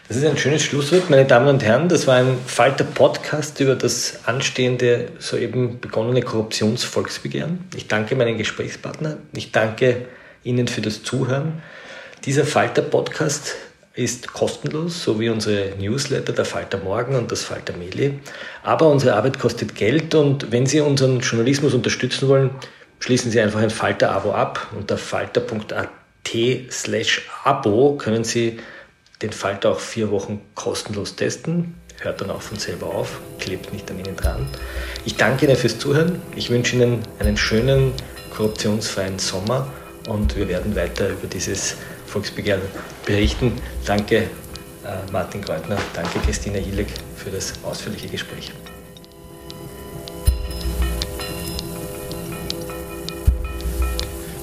Das ist ein schönes Schlusswort, meine Damen und Herren. Das war ein Falter-Podcast über das anstehende, soeben begonnene Korruptionsvolksbegehren. Ich danke meinen Gesprächspartner. Ich danke Ihnen für das Zuhören. Dieser Falter-Podcast ist kostenlos, so wie unsere Newsletter, der Falter Morgen und das Falter Meli. Aber unsere Arbeit kostet Geld und wenn Sie unseren Journalismus unterstützen wollen, Schließen Sie einfach ein Falter-Abo ab. Unter falter.at slash Abo können Sie den Falter auch vier Wochen kostenlos testen. Hört dann auch von selber auf, klebt nicht an Ihnen dran. Ich danke Ihnen fürs Zuhören. Ich wünsche Ihnen einen schönen, korruptionsfreien Sommer und wir werden weiter über dieses Volksbegehren berichten. Danke äh, Martin Kreutner, danke Christina Hillig für das ausführliche Gespräch.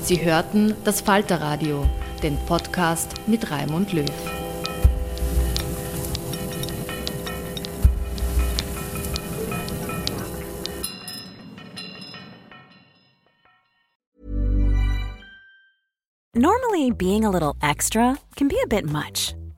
Sie hörten das Falterradio, den Podcast mit Raimund Löw. Normally, being a little extra can be a bit much,